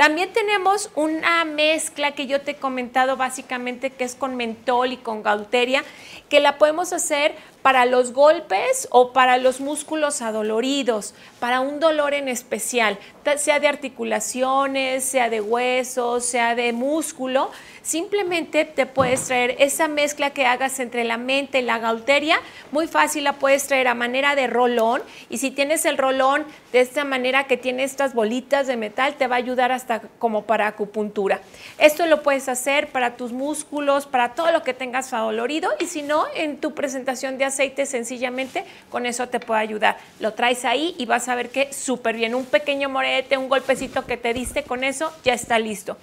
También tenemos una mezcla que yo te he comentado básicamente que es con mentol y con gauteria, que la podemos hacer para los golpes o para los músculos adoloridos, para un dolor en especial, sea de articulaciones, sea de huesos, sea de músculo, simplemente te puedes traer esa mezcla que hagas entre la mente y la gauteria, muy fácil la puedes traer a manera de rolón y si tienes el rolón de esta manera que tiene estas bolitas de metal, te va a ayudar hasta como para acupuntura. Esto lo puedes hacer para tus músculos, para todo lo que tengas adolorido y si no, en tu presentación de aceite sencillamente con eso te puede ayudar. Lo traes ahí y vas a ver que súper bien. Un pequeño morete, un golpecito que te diste con eso, ya está listo.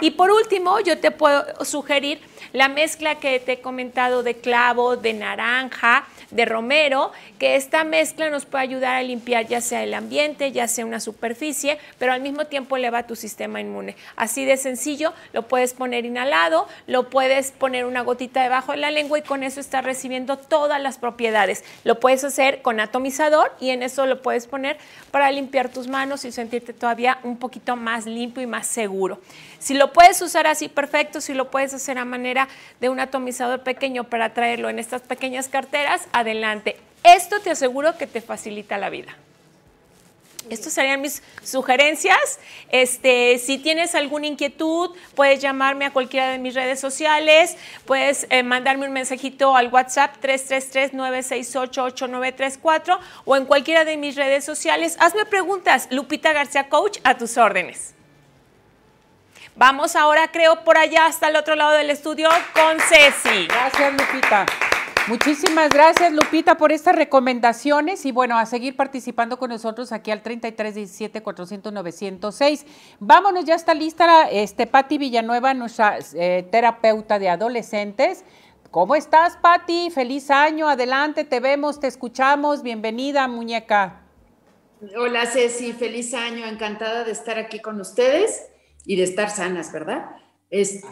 Y por último, yo te puedo sugerir la mezcla que te he comentado de clavo, de naranja, de romero, que esta mezcla nos puede ayudar a limpiar ya sea el ambiente, ya sea una superficie, pero al mismo tiempo eleva tu sistema inmune. Así de sencillo, lo puedes poner inhalado, lo puedes poner una gotita debajo de la lengua y con eso estás recibiendo todas las propiedades. Lo puedes hacer con atomizador y en eso lo puedes poner para limpiar tus manos y sentirte todavía un poquito más limpio y más seguro. Si lo puedes usar así, perfecto. Si lo puedes hacer a manera de un atomizador pequeño para traerlo en estas pequeñas carteras, adelante. Esto te aseguro que te facilita la vida. Estas serían mis sugerencias. Este, si tienes alguna inquietud, puedes llamarme a cualquiera de mis redes sociales, puedes eh, mandarme un mensajito al WhatsApp 333-968-8934 o en cualquiera de mis redes sociales. Hazme preguntas, Lupita García Coach, a tus órdenes. Vamos ahora, creo, por allá hasta el otro lado del estudio con Ceci. Gracias, Lupita. Muchísimas gracias, Lupita, por estas recomendaciones y bueno, a seguir participando con nosotros aquí al 3317 400 906. Vámonos, ya está lista este Patti Villanueva, nuestra eh, terapeuta de adolescentes. ¿Cómo estás, Patti? Feliz año, adelante, te vemos, te escuchamos. Bienvenida, muñeca. Hola, Ceci, feliz año, encantada de estar aquí con ustedes y de estar sanas, ¿verdad?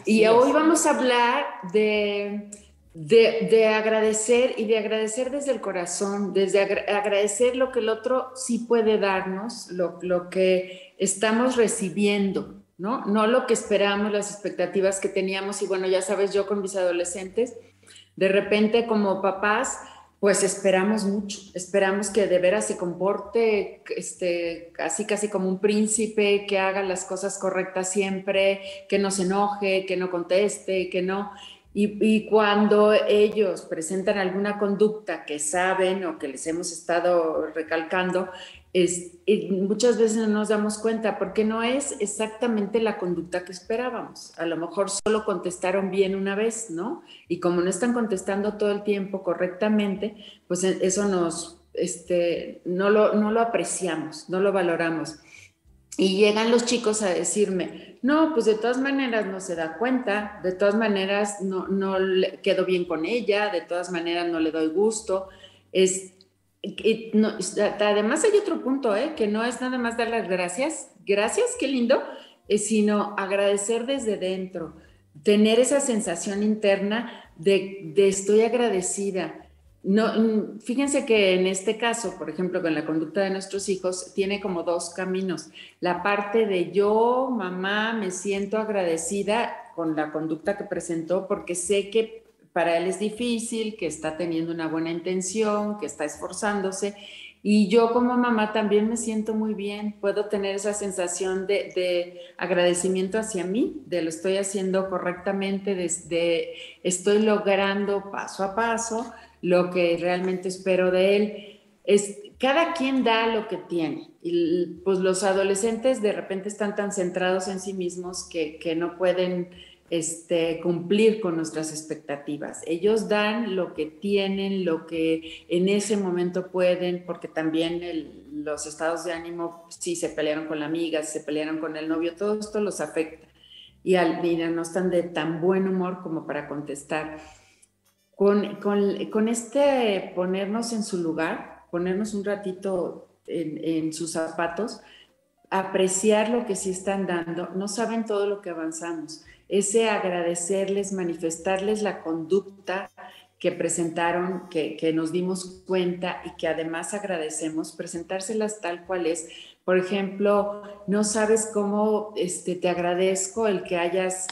y hoy vamos a hablar de, de, agradecer y de agradecer desde el corazón, desde agradecer lo que el otro sí puede darnos, lo, lo que estamos recibiendo, ¿no? No lo que esperamos, las expectativas que teníamos. Y bueno, ya sabes, yo con mis adolescentes, de repente como papás, pues esperamos mucho, esperamos que de veras se comporte este, casi casi como un príncipe, que haga las cosas correctas siempre, que no se enoje, que no conteste, que no. Y, cuando ellos presentan alguna conducta que saben o que les hemos estado recalcando, es, muchas veces no nos damos cuenta porque no es exactamente la conducta que esperábamos. A lo mejor solo contestaron bien una vez, ¿no? Y como no están contestando todo el tiempo correctamente, pues e, eso nos, este, no, lo, no lo apreciamos, no lo valoramos. Y llegan los chicos a decirme, no, pues de todas maneras no se da cuenta, de todas maneras no, no quedo bien con ella, de todas maneras no le doy gusto. Es, además hay otro punto, ¿eh? que no es nada más dar las gracias, gracias, qué lindo, eh, sino agradecer desde dentro, tener esa sensación interna de, de estoy agradecida. No, fíjense que en este caso, por ejemplo, con la conducta de nuestros hijos, tiene como dos caminos. La parte de yo, mamá, me siento agradecida con la conducta que presentó porque sé que para él es difícil, que está teniendo una buena intención, que está esforzándose. Y yo como mamá también me siento muy bien, puedo tener esa sensación de, agradecimiento hacia mí, de lo estoy haciendo correctamente, de, estoy logrando paso a paso lo que realmente espero de él. Es, cada quien da lo que tiene. Y pues los adolescentes de repente están tan centrados en sí mismos que no pueden este, cumplir con nuestras expectativas. Ellos dan lo que tienen, lo que en ese momento pueden, porque también los estados de ánimo, si se pelearon con la amiga, si se pelearon con el novio, todo esto los afecta. Y al mira, no están de tan buen humor como para contestar. Con, con, con este ponernos en su lugar, ponernos un ratito en, en sus zapatos, apreciar lo que sí están dando, no saben todo lo que avanzamos ese agradecerles, manifestarles la conducta que presentaron, que, nos dimos cuenta y que además agradecemos, presentárselas tal cual es. Por ejemplo, no sabes cómo este, te agradezco el que hayas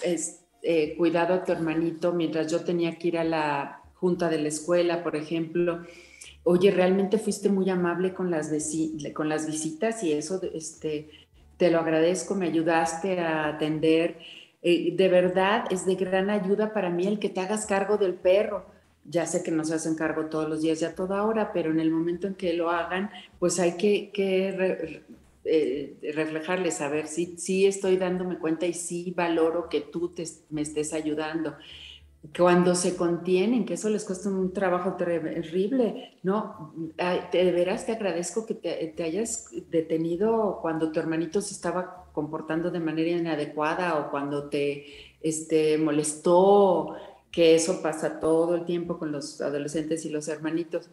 eh, cuidado a tu hermanito mientras yo tenía que ir a la junta de la escuela, por ejemplo. Oye, realmente fuiste muy amable con las, con las visitas y eso este, te lo agradezco, me ayudaste a atender eh, de verdad es de gran ayuda para mí el que te hagas cargo del perro. Ya sé que no se hacen cargo todos los días y a toda hora, pero en el momento en que lo hagan, pues hay que, que eh, reflejarles, saber si sí estoy dándome cuenta y sí valoro que tú me estés ayudando cuando se contienen, que eso les cuesta un trabajo terrible, ¿no? de veras te agradezco que te, hayas detenido cuando tu hermanito se estaba comportando de manera inadecuada o cuando te este, molestó, que eso pasa todo el tiempo con los adolescentes y los hermanitos.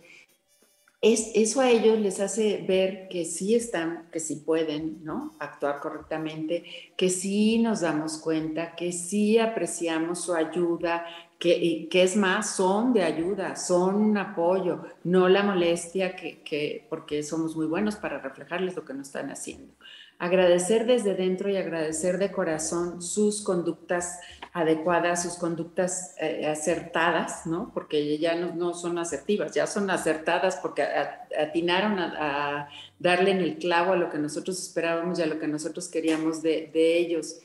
Es, eso a ellos les hace ver que sí están, que sí pueden, ¿no? Actuar correctamente, que sí nos damos cuenta, que sí apreciamos su ayuda, que, que, es más, son de ayuda, son un apoyo, no la molestia, que, que, porque somos muy buenos para reflejarles lo que nos están haciendo. Agradecer desde dentro y agradecer de corazón sus conductas adecuadas, sus conductas eh, acertadas, ¿no? Porque ya no, son asertivas, ya son acertadas porque atinaron a, darle en el clavo a lo que nosotros esperábamos y a lo que nosotros queríamos de, de ellos.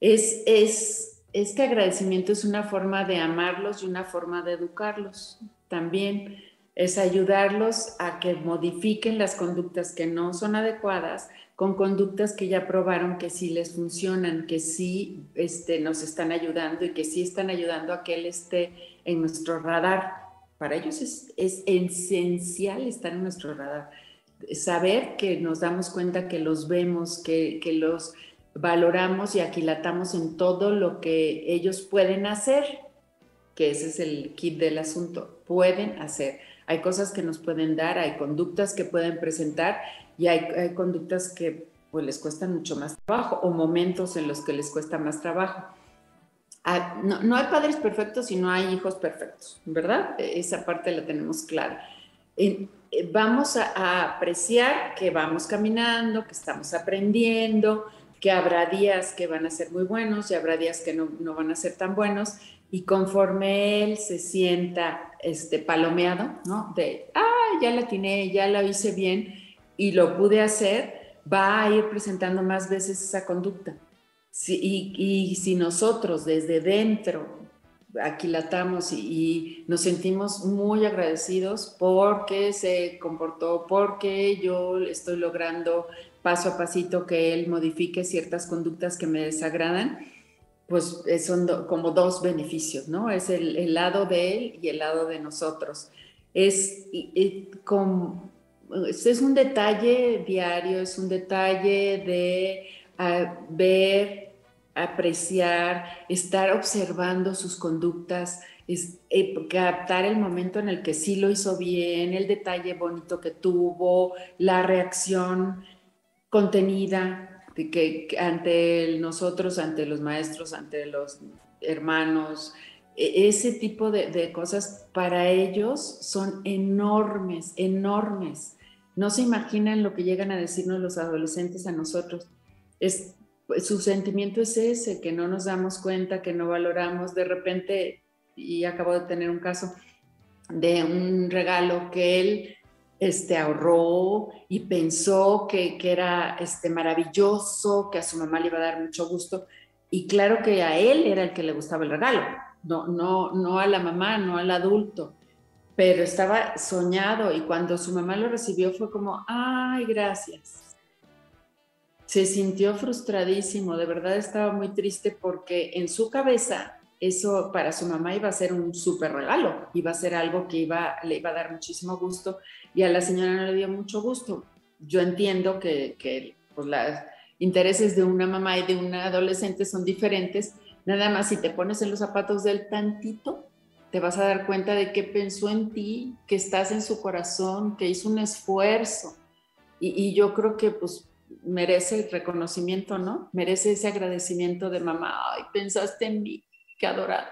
Es, es este agradecimiento es una forma de amarlos y una forma de educarlos también. Es ayudarlos a que modifiquen las conductas que no son adecuadas con conductas que ya probaron que sí les funcionan, que sí este, nos están ayudando y que sí están ayudando a que él esté en nuestro radar. Para ellos es, es esencial estar en nuestro radar. Saber que nos damos cuenta que los vemos, que, que los valoramos y aquilatamos en todo lo que ellos pueden hacer, que ese es el kit del asunto, pueden hacer. Hay cosas que nos pueden dar, hay conductas que pueden presentar y hay, conductas que pues les cuestan mucho más trabajo o momentos en los que les cuesta más trabajo. Ah, no, hay padres perfectos y no hay hijos perfectos, ¿verdad? Esa parte la tenemos clara. Eh, vamos a, a apreciar que vamos caminando, que estamos aprendiendo, que habrá días que van a ser muy buenos y habrá días que no, van a ser tan buenos. Y conforme él se sienta este, palomeado, ¿no? De, ah, ya la tiene, ya la hice bien y lo pude hacer, va a ir presentando más veces esa conducta. y, si nosotros desde dentro aquilatamos y, nos sentimos muy agradecidos porque se comportó, porque yo estoy logrando paso a pasito que él modifique ciertas conductas que me desagradan, pues eh, son como dos beneficios, ¿no? Es el, lado de él y el lado de nosotros. Es, es un detalle diario, es un detalle de ah, ver, apreciar, estar observando sus conductas, es, eh, captar el momento en el que sí lo hizo bien, el detalle bonito que tuvo, la reacción contenida que, ante nosotros, ante los maestros, ante los hermanos, e, ese tipo de, cosas para ellos son enormes, enormes. No se imaginan lo que llegan a decirnos los adolescentes a nosotros. Es, pues, su sentimiento es ese, que no nos damos cuenta, que no valoramos. De repente y acabo de tener un caso de un regalo que él este, ahorró y pensó que, que, era este, maravilloso, que a su mamá le iba a dar mucho gusto. Y claro que a él era el que le gustaba el regalo, no, no, no a la mamá, no al adulto, pero estaba soñado y cuando su mamá lo recibió fue como, ay, gracias. Se sintió frustradísimo, de verdad estaba muy triste porque en su cabeza eso para su mamá iba a ser un súper regalo, iba a ser algo que iba, le iba a dar muchísimo gusto y a la señora no le dio mucho gusto. Yo entiendo que, que pues, los intereses de una mamá y de una adolescente son diferentes, nada más si te pones en los zapatos del tantito, te vas a dar cuenta de que pensó en ti, que estás en su corazón, que hizo un esfuerzo. Y, y yo creo que pues merece el reconocimiento, ¿no? Merece ese agradecimiento de mamá, ay, pensaste en mí, qué adorada.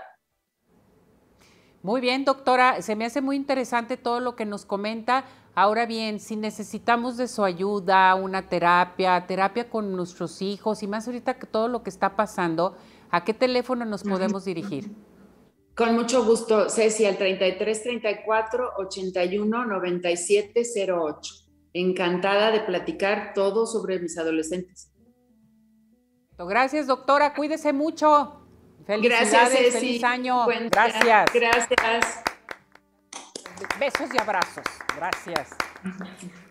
Muy bien, doctora, se me hace muy interesante todo lo que nos comenta. Ahora bien, si necesitamos de su ayuda, una terapia, terapia con nuestros hijos y más ahorita que todo lo que está pasando, ¿a qué teléfono nos podemos dirigir? <laughs> Con mucho gusto, Ceci, al 33 34 81 97 08. Encantada de platicar todo sobre mis adolescentes. Gracias, doctora. Cuídese mucho. Gracias, Ceci. Feliz año. Gracias. Gracias. Besos y abrazos. Gracias.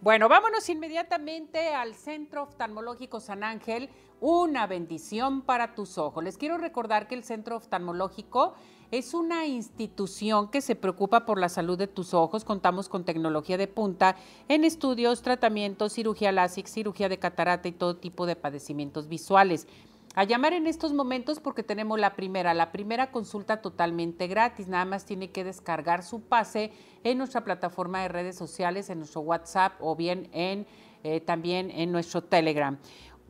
Bueno, vámonos inmediatamente al Centro Oftalmológico San Ángel. Una bendición para tus ojos. Les quiero recordar que el Centro Oftalmológico es una institución que se preocupa por la salud de tus ojos. Contamos con tecnología de punta en estudios, tratamientos, cirugía láser, cirugía de catarata y todo tipo de padecimientos visuales a llamar en estos momentos porque tenemos la primera, la primera consulta totalmente gratis. Nada más tiene que descargar su pase en nuestra plataforma de redes sociales, en nuestro WhatsApp o bien en eh, también en nuestro Telegram.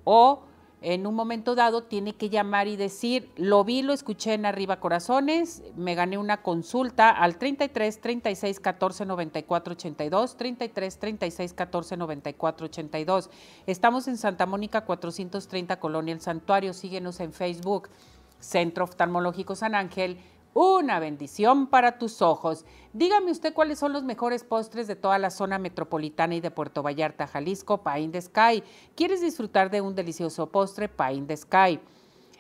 O en un momento dado tiene que llamar y decir, lo vi, lo escuché en Arriba Corazones, me gané una consulta al 33 36 14 94 82, 33 36 14 94 82. Estamos en Santa Mónica 430 Colonia El Santuario, síguenos en Facebook, Centro Oftalmológico San Ángel una bendición para tus ojos. Dígame usted cuáles son los mejores postres de toda la zona metropolitana y de Puerto Vallarta, Jalisco, Pine the Sky. ¿Quieres disfrutar de un delicioso postre? Pine the Sky.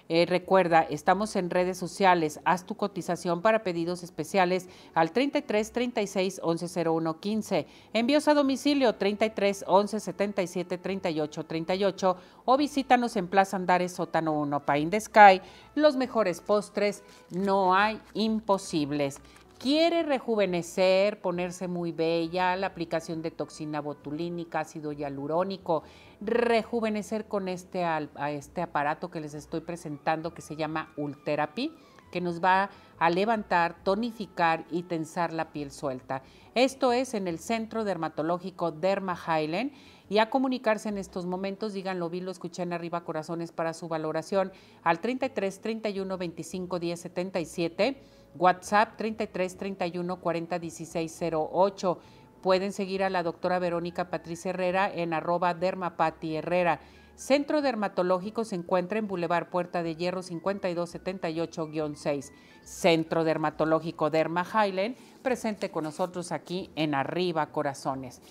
Eh, recuerda, estamos en redes sociales. Haz tu cotización para pedidos especiales al 33 36 11 01 15. Envíos a domicilio 33 11 77 38 38 o visítanos en Plaza Andares Sótano 1 Pain de Sky. Los mejores postres, no hay imposibles quiere rejuvenecer, ponerse muy bella, la aplicación de toxina botulínica, ácido hialurónico, rejuvenecer con este, este aparato que les estoy presentando que se llama Ultherapy, que nos va a levantar, tonificar y tensar la piel suelta. Esto es en el Centro Dermatológico Derma Highland y a comunicarse en estos momentos, díganlo, vi, lo escuché en arriba, corazones para su valoración al 33 31 25 10 77, WhatsApp 33 31 40 16 08 Pueden seguir a la doctora Verónica Patricia Herrera en arroba dermapati Herrera. Centro Dermatológico se encuentra en Boulevard Puerta de Hierro 5278-6. Centro Dermatológico Derma Highland, presente con nosotros aquí en Arriba Corazones.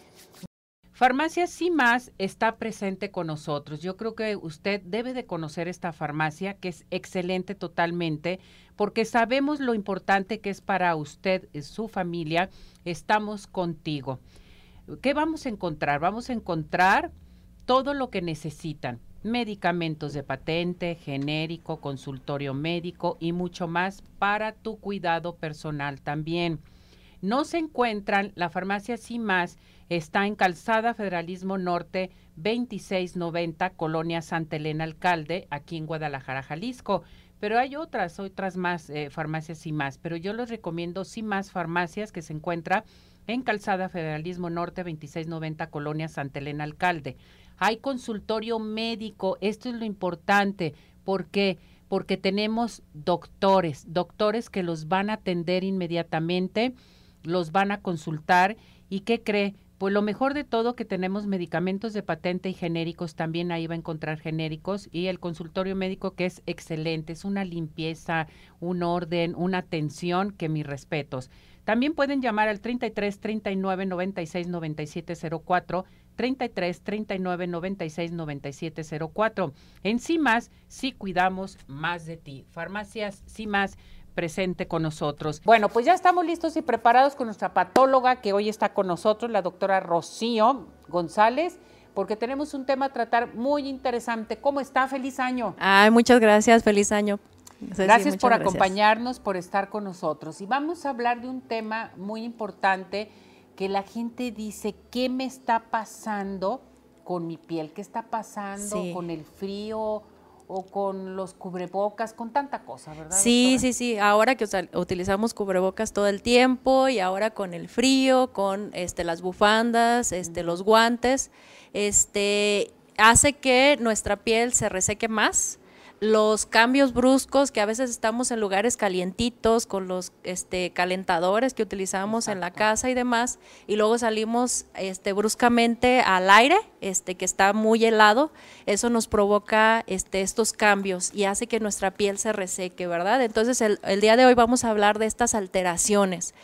Farmacia más está presente con nosotros. Yo creo que usted debe de conocer esta farmacia, que es excelente totalmente, porque sabemos lo importante que es para usted, y su familia. Estamos contigo. ¿Qué vamos a encontrar? Vamos a encontrar todo lo que necesitan. Medicamentos de patente, genérico, consultorio médico y mucho más para tu cuidado personal también. No se encuentran, la farmacia más Está en Calzada Federalismo Norte 2690, Colonia Santa Elena Alcalde, aquí en Guadalajara, Jalisco. Pero hay otras, otras más eh, farmacias y más. Pero yo les recomiendo sí más farmacias que se encuentra en Calzada Federalismo Norte 2690, Colonia Santa Elena Alcalde. Hay consultorio médico, esto es lo importante. ¿Por qué? Porque tenemos doctores, doctores que los van a atender inmediatamente, los van a consultar ¿Y qué cree? Pues lo mejor de todo que tenemos medicamentos de patente y genéricos, también ahí va a encontrar genéricos y el consultorio médico que es excelente, es una limpieza, un orden, una atención que mis respetos. También pueden llamar al 33 39 96 97 04 33 39 96 97 04. En CIMAS, sí cuidamos más de ti. Farmacias CIMAS presente con nosotros. Bueno, pues ya estamos listos y preparados con nuestra patóloga que hoy está con nosotros, la doctora Rocío González, porque tenemos un tema a tratar muy interesante. ¿Cómo está? Feliz año. Ay, muchas gracias, feliz año. gracias por acompañarnos, por estar con nosotros. Y vamos a hablar de un tema muy importante que la gente dice, ¿qué me está pasando con mi piel? ¿Qué está pasando con el frío? O con los cubrebocas, con tanta cosa, ¿verdad? Sí, sí, sí. Ahora que utilizamos cubrebocas todo el tiempo y ahora con el frío, con este, las bufandas, este, los guantes, este, hace que nuestra piel se reseque más los cambios bruscos que a veces estamos en lugares calientitos con los este, calentadores que utilizamos en la casa y demás y luego salimos este, bruscamente al aire este, que está muy helado eso nos provoca este, estos cambios y hace que nuestra piel se reseque verdad entonces el, el día de hoy vamos a hablar de estas alteraciones.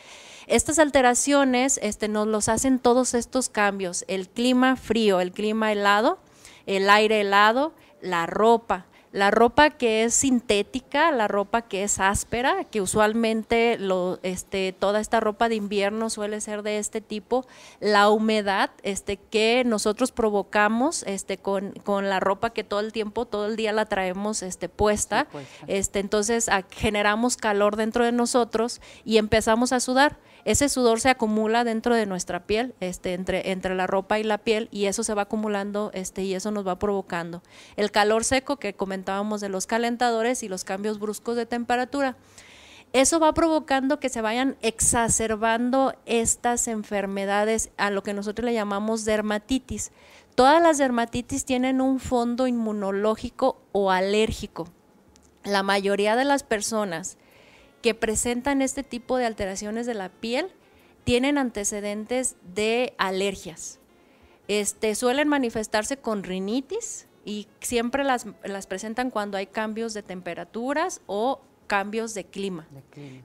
Estas alteraciones este, nos los hacen todos estos cambios el clima frío el clima helado el aire helado la ropa la ropa que es sintética, la ropa que es áspera, que usualmente lo, este, toda esta ropa de invierno suele ser de este tipo, la humedad este, que nosotros provocamos este, con, con la ropa que todo el tiempo, todo el día la traemos este, puesta, Este, entonces generamos calor dentro de nosotros y empezamos a sudar ese sudor se acumula dentro de nuestra piel, este, entre, entre la ropa y la piel, y eso se va acumulando este, y eso nos va provocando. El calor seco que comentábamos de los calentadores y los cambios bruscos de temperatura. Eso va provocando que se vayan exacerbando estas enfermedades a lo que nosotros le llamamos dermatitis. Todas las dermatitis tienen un fondo inmunológico o alérgico. La mayoría de las personas que presentan este tipo de alteraciones de la piel tienen antecedentes de alergias. Este, suelen manifestarse con rinitis y siempre las, las presentan cuando hay cambios de temperaturas o cambios de clima.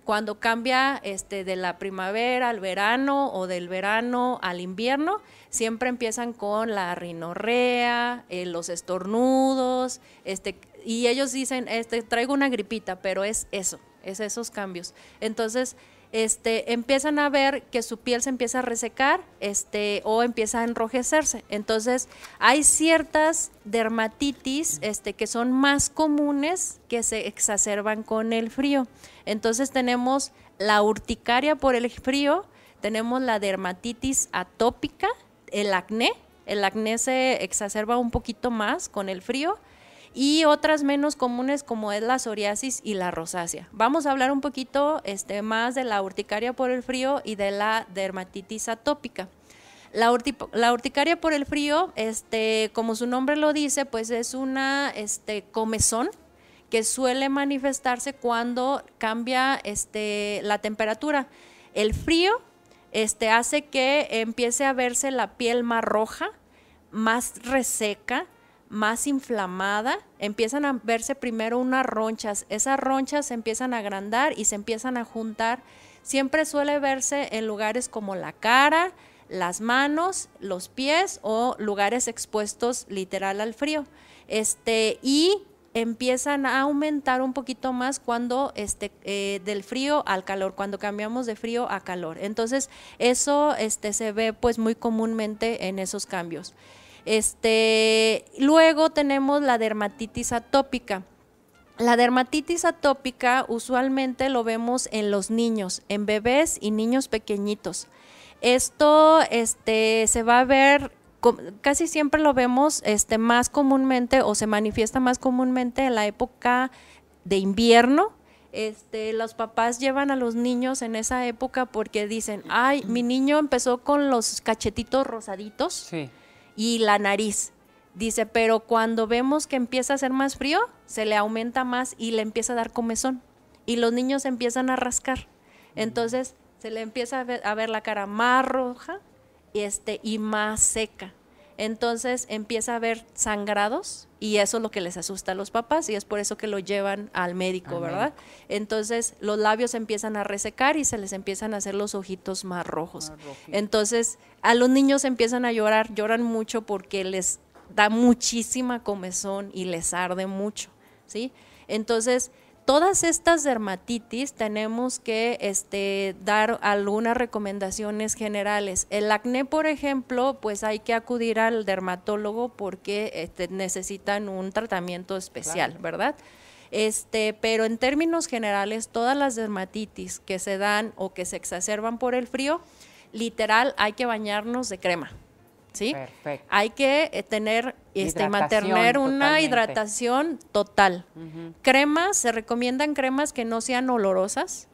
Cuando cambia este, de la primavera al verano o del verano al invierno, siempre empiezan con la rinorrea, eh, los estornudos, este, y ellos dicen, este, traigo una gripita, pero es eso, es esos cambios. Entonces, este, empiezan a ver que su piel se empieza a resecar este, o empieza a enrojecerse. Entonces, hay ciertas dermatitis este, que son más comunes que se exacerban con el frío. Entonces, tenemos la urticaria por el frío, tenemos la dermatitis atópica, el acné. El acné se exacerba un poquito más con el frío y otras menos comunes como es la psoriasis y la rosácea. Vamos a hablar un poquito este, más de la urticaria por el frío y de la dermatitis atópica. La, urticaria por el frío, este, como su nombre lo dice, pues es una este, comezón que suele manifestarse cuando cambia este, la temperatura. El frío este, hace que empiece a verse la piel más roja, más reseca, más inflamada, empiezan a verse primero unas ronchas, esas ronchas se empiezan a agrandar y se empiezan a juntar. Siempre suele verse en lugares como la cara, las manos, los pies o lugares expuestos literal al frío. Este, y empiezan a aumentar un poquito más cuando este, eh, del frío al calor, cuando cambiamos de frío a calor. Entonces, eso este, se ve pues muy comúnmente en esos cambios. Este, luego tenemos la dermatitis atópica. La dermatitis atópica usualmente lo vemos en los niños, en bebés y niños pequeñitos. Esto este, se va a ver, casi siempre lo vemos este, más comúnmente o se manifiesta más comúnmente en la época de invierno. Este, los papás llevan a los niños en esa época porque dicen, ay, mi niño empezó con los cachetitos rosaditos. Sí y la nariz. Dice, pero cuando vemos que empieza a hacer más frío, se le aumenta más y le empieza a dar comezón. Y los niños empiezan a rascar. Entonces se le empieza a ver, la cara más roja este, y más seca. Entonces empieza a haber sangrados y eso es lo que les asusta a los papás y es por eso que lo llevan al médico, ¿verdad? Entonces los labios empiezan a resecar y se les empiezan a hacer los ojitos más rojos. Entonces a los niños empiezan a llorar, lloran mucho porque les da muchísima comezón y les arde mucho, ¿sí? Entonces todas estas dermatitis tenemos que este, dar algunas recomendaciones generales. El acné, por ejemplo, pues hay que acudir al dermatólogo porque este, necesitan un tratamiento especial, ¿verdad? Este, pero en términos generales, todas las dermatitis que se dan o que se exacerban por el frío, literal hay que bañarnos de crema. ¿Sí? Perfecto. Hay que eh, tener, este, mantener una hidratación total. Cremas, se recomiendan cremas que no sean olorosas,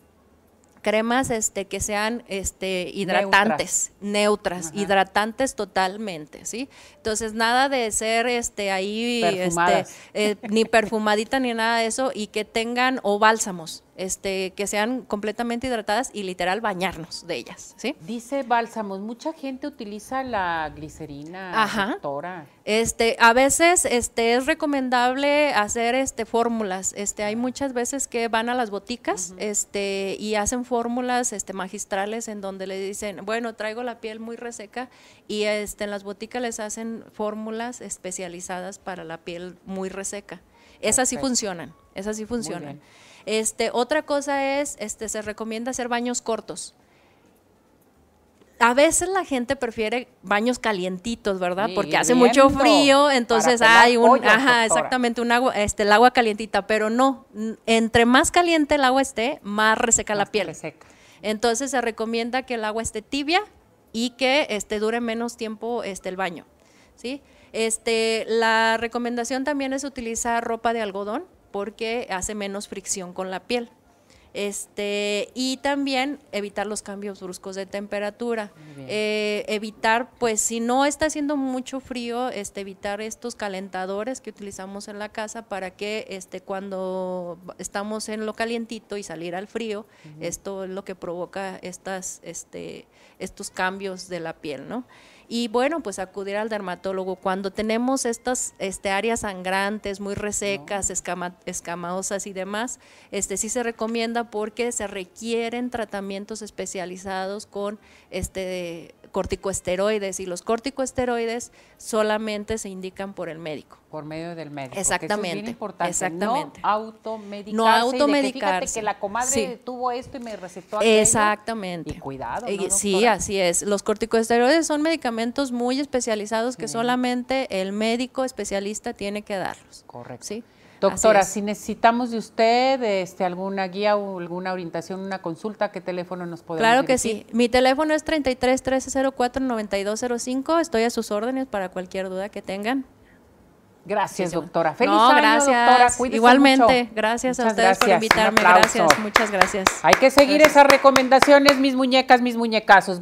cremas este que sean este hidratantes, neutras, hidratantes totalmente, ¿sí? Entonces nada de ser este ahí este, eh, ni perfumadita ni nada de eso y que tengan o bálsamos, este, que sean completamente hidratadas y literal bañarnos de ellas, ¿sí? Dice bálsamos, mucha gente utiliza la glicerina, Ajá. Este, a veces este es recomendable hacer este fórmulas. Este, hay muchas veces que van a las boticas, este, y hacen fórmulas este magistrales en donde le dicen, bueno, traigo la piel muy reseca y este en las boticas les hacen fórmulas especializadas para la piel muy reseca. Esas sí funcionan, esas sí funcionan. Este, otra cosa es, este, se recomienda hacer baños cortos. A veces la gente prefiere baños calientitos, ¿verdad? Porque hace mucho frío, entonces hay un, ajá, exactamente, un agua, este, el agua calientita, pero no, entre más caliente el agua esté, más reseca la piel. Entonces se recomienda que el agua esté tibia y que este, dure menos tiempo este, el baño, ¿sí? Este, la recomendación también es utilizar ropa de algodón, porque hace menos fricción con la piel. Este, y también evitar los cambios bruscos de temperatura. Eh, evitar, pues, si no está haciendo mucho frío, este, evitar estos calentadores que utilizamos en la casa para que este, cuando estamos en lo calientito y salir al frío, esto es lo que provoca estas, este, estos cambios de la piel, ¿no? Y bueno, pues acudir al dermatólogo. Cuando tenemos estas este, áreas sangrantes, muy resecas, escama, escamosas y demás, este, sí se recomienda porque se requieren tratamientos especializados con este corticoesteroides y los corticoesteroides solamente se indican por el médico. Por medio del médico. Exactamente. es importante. Exactamente. No automedicarse. No automedicarse. Que, que la comadre tuvo esto y me recetó aquello. Exactamente. Y cuidado. sí, así es. Los corticoesteroides son medicamentos muy especializados que solamente el médico especialista tiene que darlos. Correcto. Sí. Doctora, si necesitamos de usted este, alguna guía o alguna orientación, una consulta, ¿qué teléfono nos podemos Claro que sí. Mi teléfono es 33 1304 9205. Estoy a sus órdenes para cualquier duda que tengan. Gracias, doctora. Feliz no, año, gracias. doctora. Igualmente, gracias a ustedes por invitarme. Gracias, muchas gracias. Hay que seguir esas recomendaciones, mis muñecas, mis muñecazos.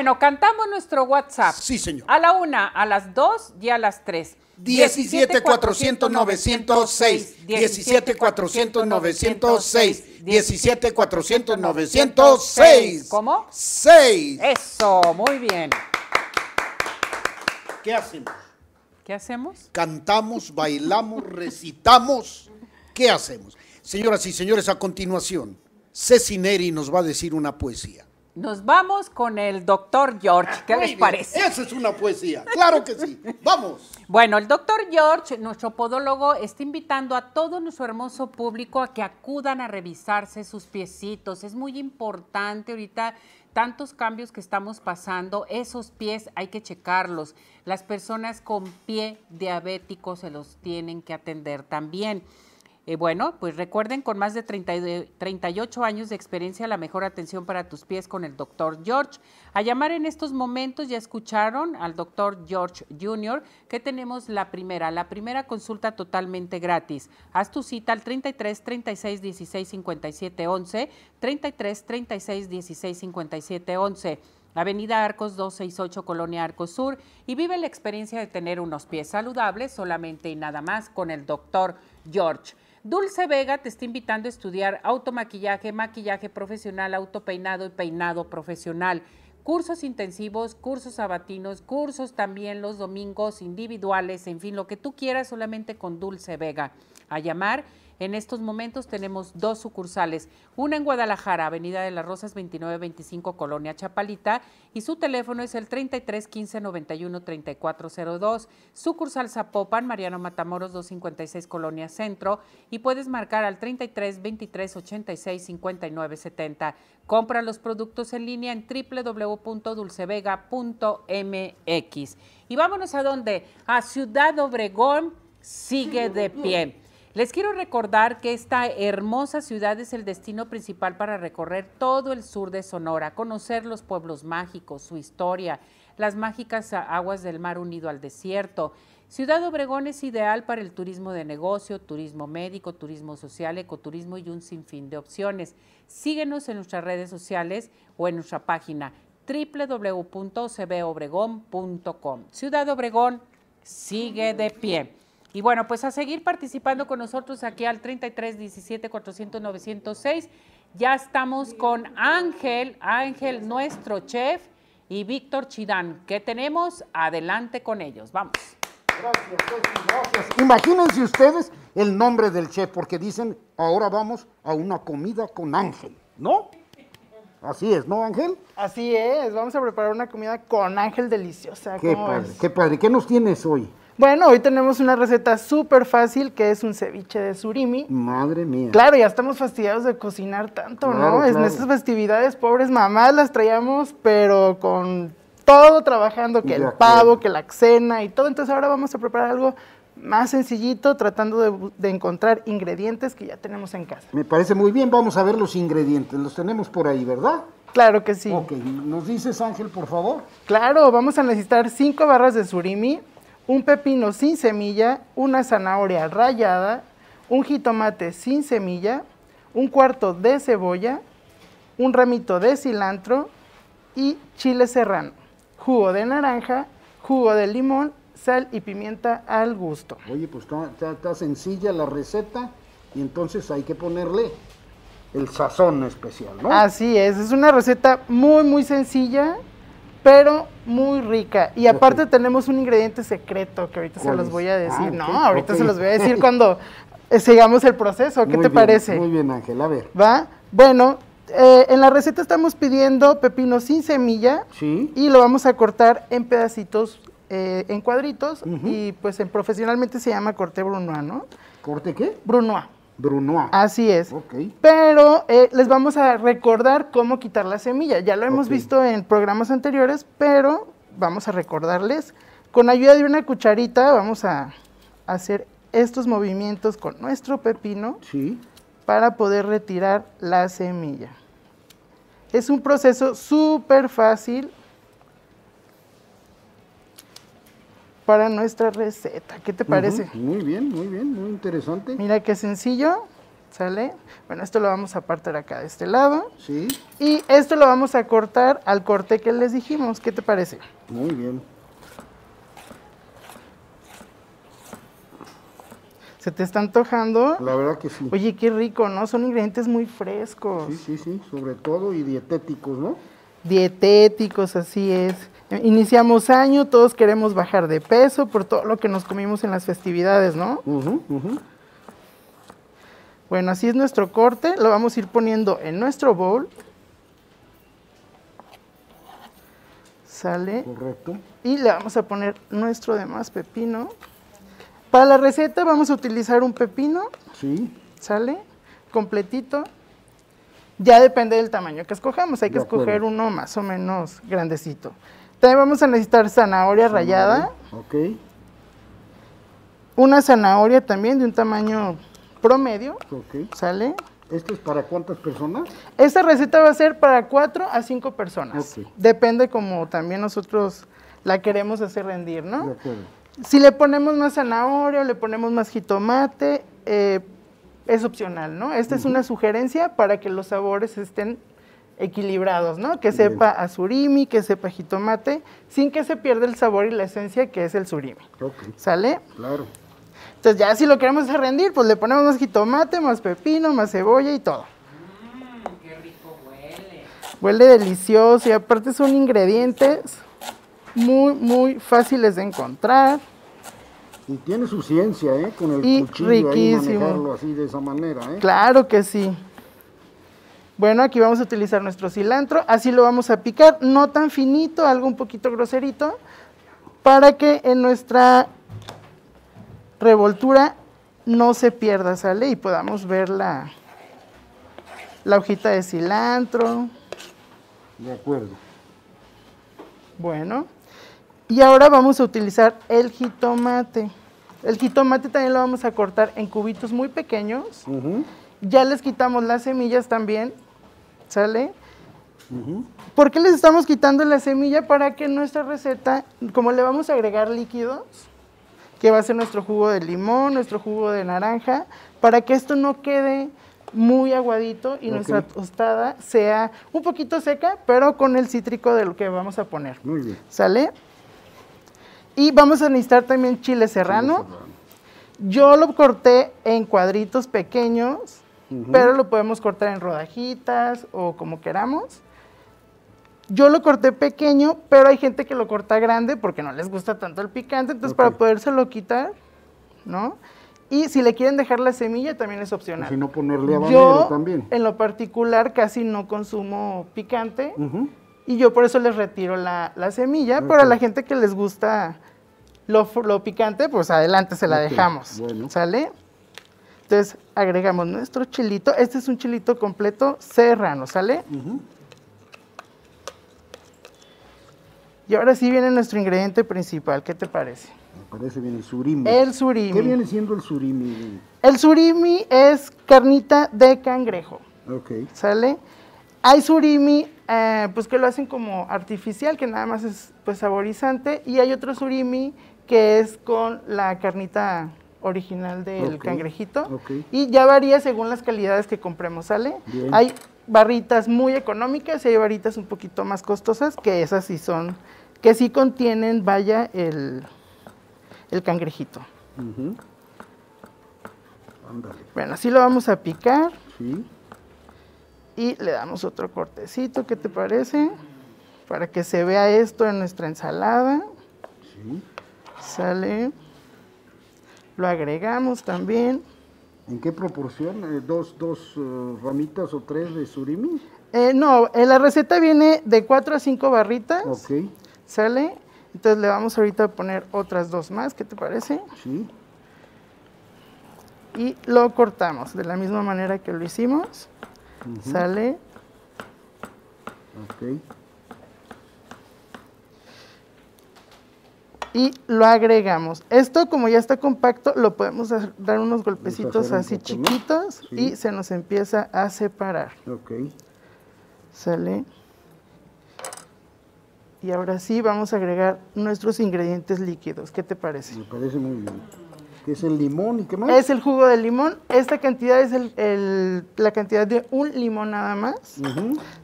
Bueno, cantamos nuestro WhatsApp. Sí, señor. A la una, a las dos y a las tres. 17 400 906 17 400 906 17 400 906 ¿Cómo? 6 Eso, muy bien. ¿Qué hacemos? ¿Qué hacemos? Cantamos, bailamos, recitamos. ¿Qué hacemos? Señoras y señores, a continuación, Ceci Neri nos va a decir una poesía. Nos vamos con el doctor George. ¿Qué Muy les bien, parece? Esa es una poesía. Claro que sí. Vamos. Bueno, el doctor George, nuestro podólogo, está invitando a todo nuestro hermoso público a que acudan a revisarse sus piecitos. Es muy importante ahorita tantos cambios que estamos pasando, esos pies hay que checarlos. Las personas con pie diabético se los tienen que atender también. Eh, bueno, pues recuerden, con más de 30 y de- 38 años de experiencia, la mejor atención para tus pies con el doctor George. A llamar en estos momentos, ya escucharon al doctor George Jr., que tenemos la primera, la primera consulta totalmente gratis. Haz tu cita al 33 36 16 57 11, 33 36 16 57 11. Avenida Arcos 268, Colonia Arcos Sur, y vive la experiencia de tener unos pies saludables solamente y nada más con el doctor George. Dulce Vega te está invitando a estudiar automaquillaje, maquillaje profesional, autopeinado y peinado profesional. Cursos intensivos, cursos sabatinos, cursos también los domingos individuales, en fin, lo que tú quieras solamente con Dulce Vega. A llamar en estos momentos tenemos dos sucursales, una en Guadalajara, Avenida de las Rosas 2925, Colonia Chapalita, y su teléfono es el 33 15 91 3402. Sucursal Zapopan, Mariano Matamoros 256, Colonia Centro, y puedes marcar al 33 23 86 59 70. Compra los productos en línea en www.dulcevega.mx. Y vámonos a dónde? A Ciudad Obregón, sigue de pie. Les quiero recordar que esta hermosa ciudad es el destino principal para recorrer todo el sur de Sonora, conocer los pueblos mágicos, su historia, las mágicas aguas del mar unido al desierto. Ciudad Obregón es ideal para el turismo de negocio, turismo médico, turismo social, ecoturismo y un sinfín de opciones. Síguenos en nuestras redes sociales o en nuestra página www.cbobregón.com. Ciudad Obregón sigue de pie. Y bueno, pues a seguir participando con nosotros aquí al 33 17 400 906. Ya estamos con Ángel, Ángel, nuestro chef, y Víctor Chidán. ¿Qué tenemos? Adelante con ellos. Vamos. Imagínense ustedes el nombre del chef, porque dicen, ahora vamos a una comida con Ángel, ¿no? Así es, ¿no, Ángel? Así es, vamos a preparar una comida con ángel deliciosa. Qué ¿cómo padre, qué padre. ¿Qué nos tienes hoy? Bueno, hoy tenemos una receta súper fácil que es un ceviche de surimi. Madre mía. Claro, ya estamos fastidiados de cocinar tanto, Claro, ¿no? En estas festividades, pobres mamás las traíamos, pero con todo trabajando, que el pavo, que la cena y todo. Entonces ahora vamos a preparar algo más sencillito, tratando de encontrar ingredientes que ya tenemos en casa. Me parece muy bien. Vamos a ver los ingredientes. Los tenemos por ahí, ¿verdad? Claro que sí. Ok, ¿nos dices, Ángel, por favor? Claro, vamos a necesitar cinco barras de surimi, un pepino sin semilla, una zanahoria rallada, un jitomate sin semilla, un cuarto de cebolla, un ramito de cilantro y chile serrano, jugo de naranja jugo de limón, sal y pimienta al gusto. Oye, pues está, está- está sencilla la receta y entonces hay que ponerle el sazón especial, ¿no? Así es, es una receta muy muy sencilla, pero muy rica. Y aparte tenemos un ingrediente secreto que ahorita se ¿Cuál los es? voy a decir. Ah, no, ahorita se los voy a decir <laughs> cuando eh, sigamos el proceso. ¿Qué Muy te bien, parece? Muy bien, Ángel, a ver. ¿Va? Bueno, eh, en la receta estamos pidiendo pepino sin semilla Sí. y lo vamos a cortar en pedacitos, eh, en cuadritos y pues en, profesionalmente se llama corte brunois, ¿no? ¿Corte qué? Brunois. Brunois. Así es. Pero eh, les vamos a recordar cómo quitar la semilla. Ya lo hemos visto en programas anteriores, pero vamos a recordarles. Con ayuda de una cucharita vamos a hacer estos movimientos con nuestro pepino Sí. para poder retirar la semilla. Es un proceso súper fácil para nuestra receta. ¿Qué te parece? Muy bien, muy bien, muy interesante. Mira qué sencillo, ¿sale? Bueno, esto lo vamos a apartar acá de este lado. Sí, Y esto lo vamos a cortar al corte que les dijimos. ¿Qué te parece? muy bien. ¿Se te está antojando? La verdad que sí. Oye, qué rico, ¿no? Son ingredientes muy frescos. Sí, sí, sí, sobre todo y dietéticos, ¿no? Dietéticos, así es. Iniciamos año, todos queremos bajar de peso por todo lo que nos comimos en las festividades, ¿no? Bueno, así es nuestro corte. Lo vamos a ir poniendo en nuestro bowl. Sale. Correcto. Y le vamos a poner nuestro demás pepino. Para la receta vamos a utilizar un pepino, Sí, ¿sale? Completito. Ya depende del tamaño que escojamos. Hay que escoger uno más o menos grandecito. También vamos a necesitar zanahoria rallada. ok. Una zanahoria también de un tamaño promedio, Ok. ¿sale? ¿Esto es para cuántas personas? Esta receta va a ser para 4 a 5 personas. Depende como también nosotros la queremos hacer rendir, De ¿no? acuerdo. Si le ponemos más zanahoria o le ponemos más jitomate, eh, es opcional, ¿no? Esta es una sugerencia para que los sabores estén equilibrados, ¿no? Que sepa a surimi, que sepa a jitomate, sin que se pierda el sabor y la esencia que es el surimi. ¿Sale? claro. Entonces ya si lo queremos rendir, pues le ponemos más jitomate, más pepino, más cebolla y todo. qué rico huele. Huele delicioso y aparte son ingredientes muy, muy fáciles de encontrar. Y tiene su ciencia, ¿eh? Con el Y cuchillo ahí riquísimo. manejarlo así de esa manera, ¿eh? Claro que sí. Bueno, aquí vamos a utilizar nuestro cilantro, así lo vamos a picar, no tan finito, algo un poquito groserito, para que en nuestra revoltura no se pierda, ¿sale? Y podamos ver la, la hojita de cilantro. De acuerdo. Bueno, y ahora vamos a utilizar el jitomate. El jitomate también lo vamos a cortar en cubitos muy pequeños. Ya les quitamos las semillas también, ¿sale? ¿Por qué les estamos quitando la semilla? Para que nuestra receta, como le vamos a agregar líquidos, que va a ser nuestro jugo de limón, nuestro jugo de naranja, para que esto no quede muy aguadito y nuestra tostada sea un poquito seca, pero con el cítrico de lo que vamos a poner. Muy bien. ¿Sale? Y vamos a necesitar también chile serrano. Yo lo corté en cuadritos pequeños, Pero lo podemos cortar en rodajitas o como queramos. Yo lo corté pequeño, pero hay gente que lo corta grande porque no les gusta tanto el picante, entonces para podérselo quitar, ¿no? Y si le quieren dejar la semilla también es opcional. si no ponerle habanero Yo, también. en lo particular, casi no consumo picante y yo por eso les retiro la, la semilla, pero a la gente que les gusta lo, picante, pues adelante se la dejamos. bueno. ¿Sale? Entonces agregamos nuestro chilito. Este es un chilito completo serrano, ¿sale? Y ahora sí viene nuestro ingrediente principal. ¿Qué te parece? Me parece bien el surimi. El surimi. ¿Qué viene siendo el surimi? El surimi es carnita de cangrejo. Ok. ¿Sale? Hay surimi, eh, pues que lo hacen como artificial, que nada más es pues saborizante, y hay otro surimi que es con la carnita original del cangrejito, y ya varía según las calidades que compremos, ¿sale? Bien. Hay barritas muy económicas y hay barritas un poquito más costosas, que esas sí son que sí contienen, vaya, el, el cangrejito. Bueno, así lo vamos a picar Sí. y le damos otro cortecito, ¿qué te parece? Para que se vea esto en nuestra ensalada. Sí. Sale. Lo agregamos también. ¿En qué proporción? Eh, ¿Dos, dos eh, ramitas o tres de surimi? Eh, no, en la receta viene de 4 a 5 barritas. Ok. ¿Sale? Entonces le vamos ahorita a poner otras dos más, ¿qué te parece? Sí. Y lo cortamos de la misma manera que lo hicimos. ¿Sale? Ok. Y lo agregamos. Esto como ya está compacto, lo podemos dar unos golpecitos un así chiquitos Sí. y se nos empieza a separar. Ok. ¿Sale? Y ahora sí vamos a agregar nuestros ingredientes líquidos. ¿Qué te parece? Me parece muy bien. ¿Qué es el limón y qué más? Es el jugo de limón. Esta cantidad es el- el- la cantidad de un limón nada más.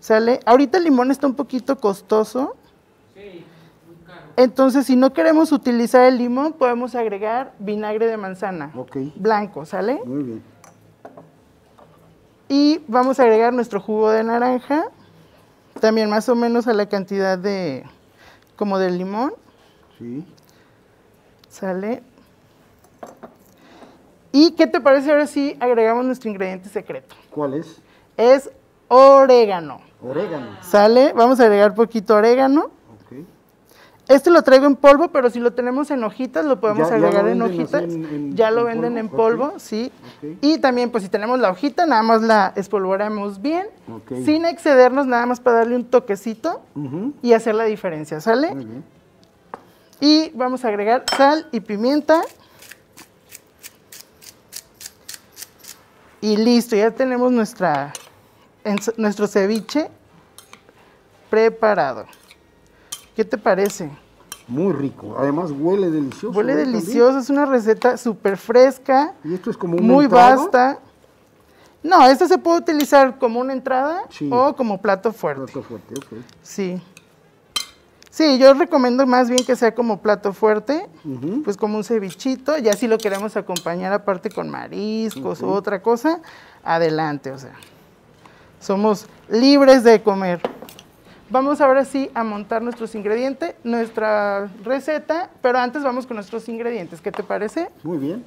¿Sale? Ahorita el limón está un poquito costoso. Entonces, si no queremos utilizar el limón, podemos agregar vinagre de manzana. Ok. Blanco, ¿sale? Muy bien. Y vamos a agregar nuestro jugo de naranja. También más o menos a la cantidad de, como del limón. Sí. ¿Sale? ¿Y qué te parece ahora si agregamos nuestro ingrediente secreto? ¿Cuál es? Es orégano. Orégano. ¿Sale? Vamos a agregar poquito orégano. Este lo traigo en polvo, pero si lo tenemos en hojitas, lo podemos Ya- ya lo agregar en hojitas. así en- en- ya lo en venden polvo, en polvo, sí. Y también, pues si tenemos la hojita, nada más la espolvoreamos bien, sin excedernos, nada más para darle un toquecito y hacer la diferencia, ¿sale? Muy bien. Y vamos a agregar sal y pimienta. Y listo, ya tenemos nuestra, nuestro ceviche preparado. ¿Qué te parece? Muy rico. Además huele delicioso. Huele ¿eh? También. delicioso, es una receta súper fresca, Y esto es como un muy entrado? vasta. No, esta se puede utilizar como una entrada Sí. o como plato fuerte. Plato fuerte, ok. Sí. Sí, yo recomiendo más bien que sea como plato fuerte, pues como un cevichito, ya si lo queremos acompañar aparte con mariscos o Ok. otra cosa, adelante, o sea. Somos libres de comer. Vamos ahora sí a montar nuestros ingredientes, nuestra receta, pero antes vamos con nuestros ingredientes, ¿qué te parece? Muy bien.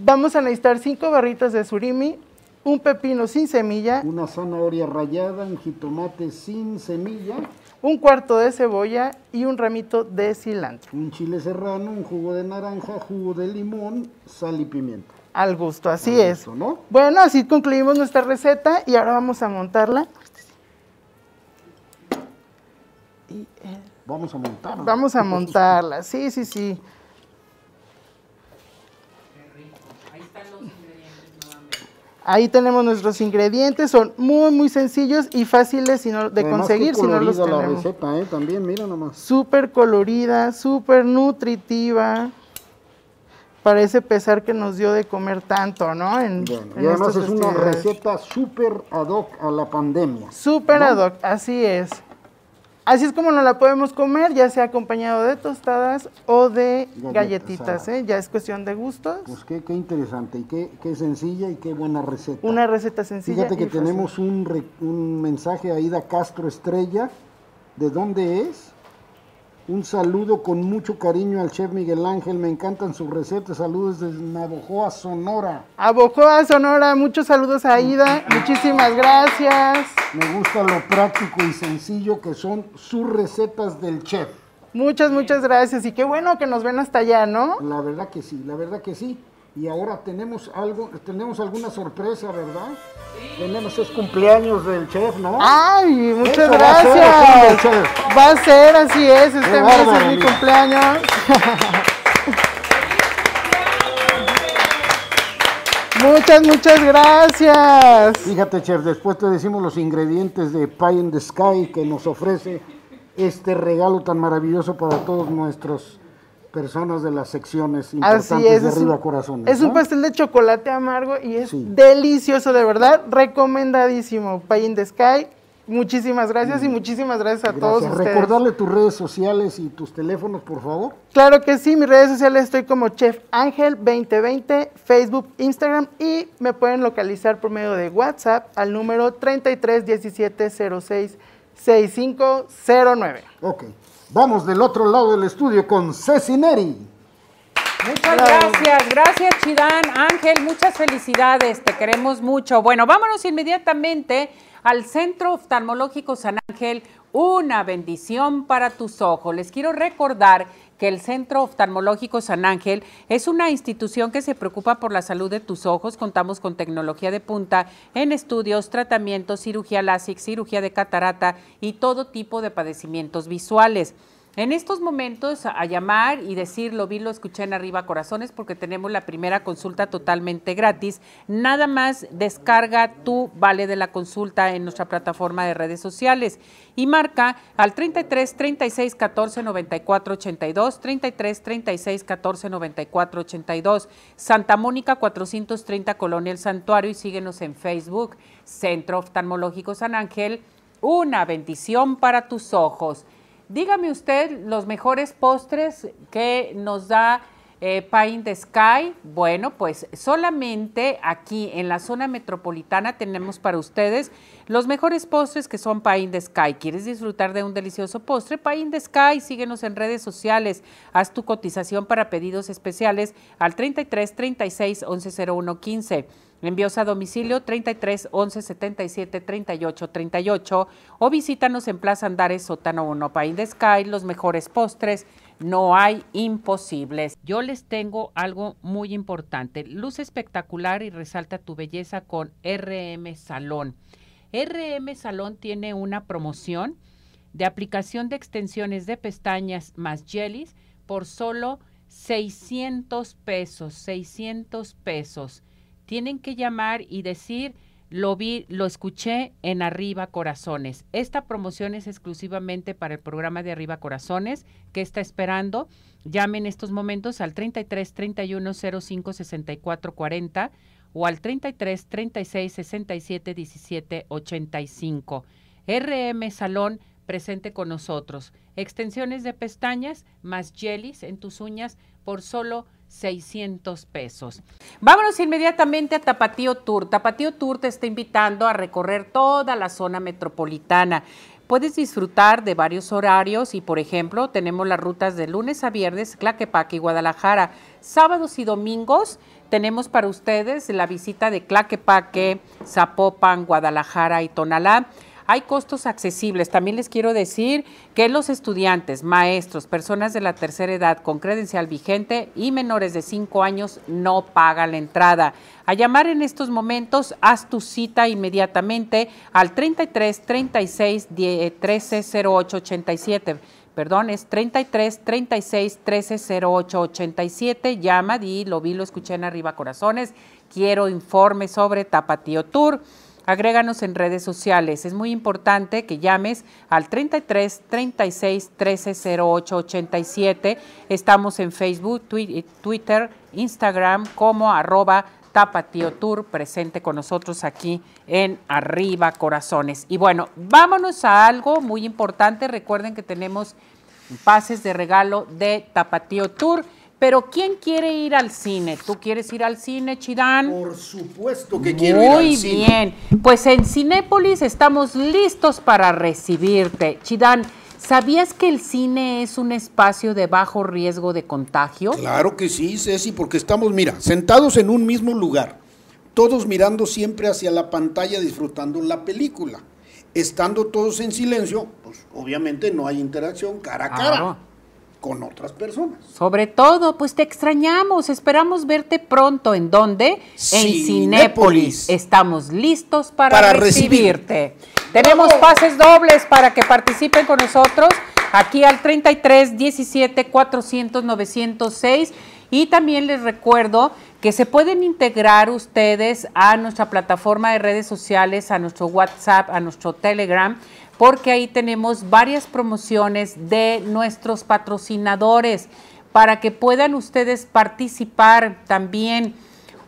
Vamos a necesitar cinco barritas de surimi, un pepino sin semilla, Una zanahoria rallada, un jitomate sin semilla, un cuarto de cebolla y un ramito de cilantro. un chile serrano, un jugo de naranja, jugo de limón, sal y pimienta. Al gusto, así Al es. ¿no? Bueno, así concluimos nuestra receta y ahora vamos a montarla. Y, eh, Vamos a montar. vamos a montarla, sí, sí, sí. Ahí tenemos nuestros ingredientes, son muy, muy sencillos y fáciles si no- de Además, conseguir si no los colorida la tenemos. receta, ¿eh? También, mira nomás. Súper colorida, súper nutritiva. Parece pesar que nos dio de comer tanto, ¿no? En, Bueno, en y además es una receta súper ad hoc a la pandemia. Súper ¿no? ad hoc, así es. Así es como nos la podemos comer, ya sea acompañado de tostadas o de galletitas. ¿eh? Ya es cuestión de gustos. Pues qué, qué interesante y qué, qué sencilla y qué buena receta. Una receta sencilla. Fíjate que y tenemos un, re- un mensaje a Ida Castro Estrella. ¿De dónde es? Un saludo con mucho cariño al chef Miguel Ángel. Me encantan sus recetas. Saludos desde Navojoa, Sonora. A Bocoa, Sonora, muchos saludos a Ida. Muchísimas gracias. Me gusta lo práctico y sencillo que son sus recetas del chef. Muchas, muchas gracias. Y qué bueno que nos ven hasta allá, ¿no? La verdad que sí, la verdad que sí. Y ahora tenemos algo, tenemos alguna sorpresa, ¿verdad? Tenemos es cumpleaños del chef, ¿no? Ay, muchas Eso va a ser gracias. Va a ser, así es. Este mes es mi cumpleaños. <laughs> muchas, muchas gracias. Fíjate, chef, después te decimos los ingredientes de Pie in the Sky que nos ofrece este regalo tan maravilloso para todos nuestros personas de las secciones importantes Así es. de es arriba un, corazones. es un pastel de chocolate amargo y es Sí. delicioso, de verdad. Recomendadísimo. Pie in the Sky. Muchísimas gracias y muchísimas gracias a todos ustedes. Recordarle tus redes sociales y tus teléfonos, por favor. Claro que sí, mis redes sociales estoy como Chef Ángel 2020, Facebook, Instagram y me pueden localizar por medio de WhatsApp al número 33 17 06 6509. Ok, vamos del otro lado del estudio con Ceci Neri. Muchas gracias, gracias Chidán, Ángel, muchas felicidades, te queremos mucho. Bueno, vámonos inmediatamente al Centro Oftalmológico San Ángel, una bendición para tus ojos. Les quiero recordar que el Centro Oftalmológico San Ángel es una institución que se preocupa por la salud de tus ojos. Contamos con tecnología de punta en estudios, tratamientos, cirugía láser, cirugía de catarata y todo tipo de padecimientos visuales. En estos momentos a llamar y decir lo vi, lo escuché en arriba corazones porque tenemos la primera consulta totalmente gratis. Nada más descarga tu vale de la consulta en nuestra plataforma de redes sociales y marca al 33 36 14 94 82 33 36 14 94 82 Santa Mónica 430 Colonia El Santuario y síguenos en Facebook Centro Oftalmológico San Ángel. Una bendición para tus ojos. Dígame usted los mejores postres que nos da eh, Pine the Sky. Bueno, pues solamente aquí en la zona metropolitana tenemos para ustedes los mejores postres que son Pine the Sky. ¿Quieres disfrutar de un delicioso postre? Pine the Sky, síguenos en redes sociales. Haz tu cotización para pedidos especiales al 33 36 11 01 15. Envíos a domicilio 33 11 77 38 38 o visítanos en Plaza Andares, Sótano 1, Pain de Sky, los mejores postres. No hay imposibles. Yo les tengo algo muy importante. Luz espectacular y resalta tu belleza con RM Salón. RM Salón tiene una promoción de aplicación de extensiones de pestañas más jellies por solo 600 pesos. 600 pesos tienen que llamar y decir, lo vi, lo escuché en Arriba Corazones. Esta promoción es exclusivamente para el programa de Arriba Corazones que está esperando. Llamen en estos momentos al 33 31 05 64 40 o al 33 36 67 17 85. RM Salón presente con nosotros. Extensiones de pestañas más jellies en tus uñas por solo 600 pesos. Vámonos inmediatamente a Tapatío Tour. Tapatío Tour te está invitando a recorrer toda la zona metropolitana. Puedes disfrutar de varios horarios y, por ejemplo, tenemos las rutas de lunes a viernes, Claquepaque y Guadalajara. Sábados y domingos tenemos para ustedes la visita de Claquepaque, Zapopan, Guadalajara y Tonalá hay costos accesibles. También les quiero decir que los estudiantes, maestros, personas de la tercera edad con credencial vigente y menores de 5 años no pagan la entrada. A llamar en estos momentos, haz tu cita inmediatamente al 33 36 13 08 87 perdón, es 33 36 13 08 87. Llama, di, lo vi, lo escuché en Arriba Corazones. Quiero informe sobre Tapatío Tour. Agréganos en redes sociales. Es muy importante que llames al 33 36 13 08 87. Estamos en Facebook, Twitter, Instagram como arroba Tapatío Tour, presente con nosotros aquí en Arriba Corazones. Y bueno, vámonos a algo muy importante. Recuerden que tenemos pases de regalo de Tapatío Tour. Pero ¿quién quiere ir al cine? ¿Tú quieres ir al cine, Chidán? Por supuesto que quiero ir al cine. Muy bien. Pues en Cinépolis estamos listos para recibirte. Chidán, ¿sabías que el cine es un espacio de bajo riesgo de contagio? Claro que sí, Ceci, porque estamos, mira, sentados en un mismo lugar, todos mirando siempre hacia la pantalla disfrutando la película. Estando todos en silencio, pues obviamente no hay interacción cara a cara con otras personas. Sobre todo, pues te extrañamos, esperamos verte pronto. ¿En dónde? En Cinépolis. Estamos listos para, recibirte. Tenemos pases dobles para que participen con nosotros aquí al 33 17 400 906 y también les recuerdo que se pueden integrar ustedes a nuestra plataforma de redes sociales, a nuestro WhatsApp, a nuestro Telegram porque ahí tenemos varias promociones de nuestros patrocinadores para que puedan ustedes participar también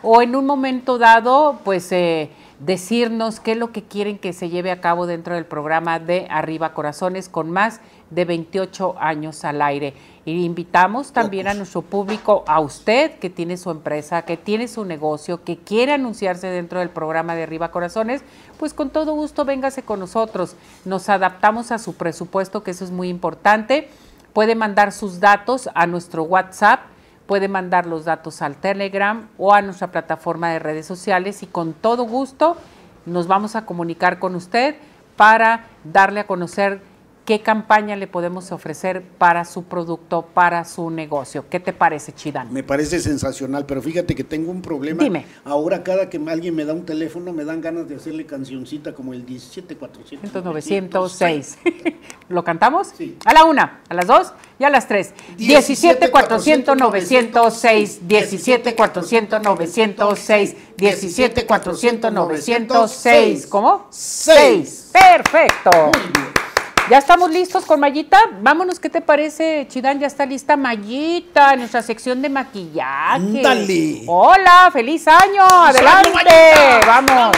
o en un momento dado, pues eh, decirnos qué es lo que quieren que se lleve a cabo dentro del programa de Arriba Corazones con más de 28 años al aire. Y invitamos también a nuestro público, a usted que tiene su empresa, que tiene su negocio, que quiere anunciarse dentro del programa de Arriba Corazones, pues con todo gusto véngase con nosotros. Nos adaptamos a su presupuesto, que eso es muy importante. Puede mandar sus datos a nuestro WhatsApp, puede mandar los datos al Telegram o a nuestra plataforma de redes sociales y con todo gusto nos vamos a comunicar con usted para darle a conocer qué campaña le podemos ofrecer para su producto, para su negocio. ¿Qué te parece, Chidán? Me parece sensacional, pero fíjate que tengo un problema. Dime. Ahora cada que alguien me da un teléfono me dan ganas de hacerle cancioncita como el 17400. 906. <laughs> ¿Lo cantamos? Sí. A la una, a las dos y a las tres. 17 400 906, 17 400 906, 17 400 906. ¿Cómo? 6. Perfecto. Muy bien. ¿Ya estamos listos con Mayita? Vámonos, ¿qué te parece, Chidán? Ya está lista Mayita, nuestra sección de maquillaje. ¡Dale! Hola, feliz año, adelante, vamos.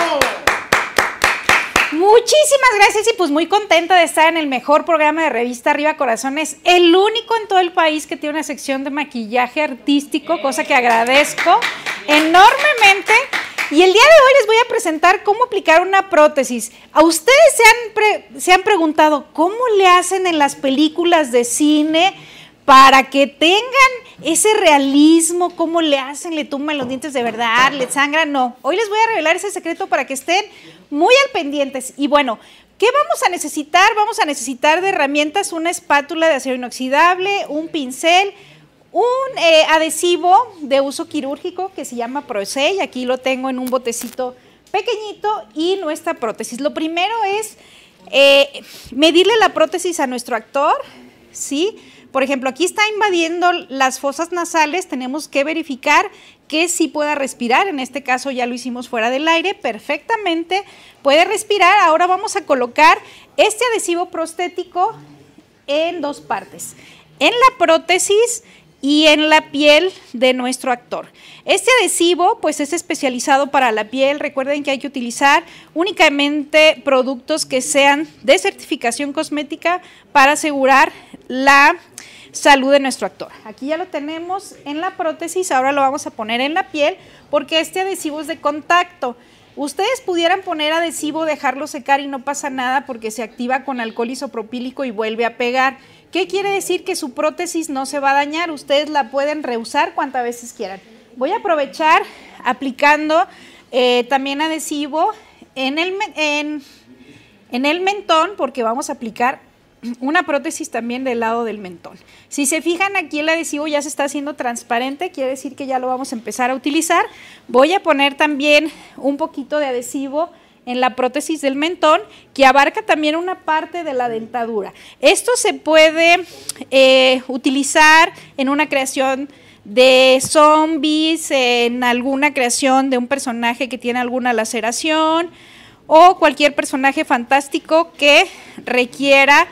Muchísimas gracias y pues muy contenta de estar en el mejor programa de revista Arriba Corazones, el único en todo el país que tiene una sección de maquillaje artístico, cosa que agradezco enormemente. Y el día de hoy les voy a presentar cómo aplicar una prótesis. A ustedes se han, se han preguntado cómo le hacen en las películas de cine para que tengan ese realismo, cómo le hacen, le tumban los dientes de verdad, le sangran. No, hoy les voy a revelar ese secreto para que estén muy al pendientes. Y bueno, ¿qué vamos a necesitar? Vamos a necesitar de herramientas una espátula de acero inoxidable, un pincel, un eh, adhesivo de uso quirúrgico que se llama Prosei, aquí lo tengo en un botecito pequeñito y nuestra prótesis. Lo primero es eh, medirle la prótesis a nuestro actor, ¿sí? Por ejemplo, aquí está invadiendo las fosas nasales, tenemos que verificar que sí pueda respirar, en este caso ya lo hicimos fuera del aire, perfectamente puede respirar. Ahora vamos a colocar este adhesivo prostético en dos partes. En la prótesis y en la piel de nuestro actor. Este adhesivo pues es especializado para la piel. Recuerden que hay que utilizar únicamente productos que sean de certificación cosmética para asegurar la salud de nuestro actor. Aquí ya lo tenemos en la prótesis, ahora lo vamos a poner en la piel porque este adhesivo es de contacto. Ustedes pudieran poner adhesivo, dejarlo secar y no pasa nada porque se activa con alcohol isopropílico y vuelve a pegar. ¿Qué quiere decir? Que su prótesis no se va a dañar, ustedes la pueden reusar cuantas veces quieran. Voy a aprovechar aplicando eh, también adhesivo en el, en, en el mentón porque vamos a aplicar una prótesis también del lado del mentón. Si se fijan aquí el adhesivo ya se está haciendo transparente, quiere decir que ya lo vamos a empezar a utilizar. Voy a poner también un poquito de adhesivo en la prótesis del mentón, que abarca también una parte de la dentadura. Esto se puede eh, utilizar en una creación de zombies, en alguna creación de un personaje que tiene alguna laceración o cualquier personaje fantástico que requiera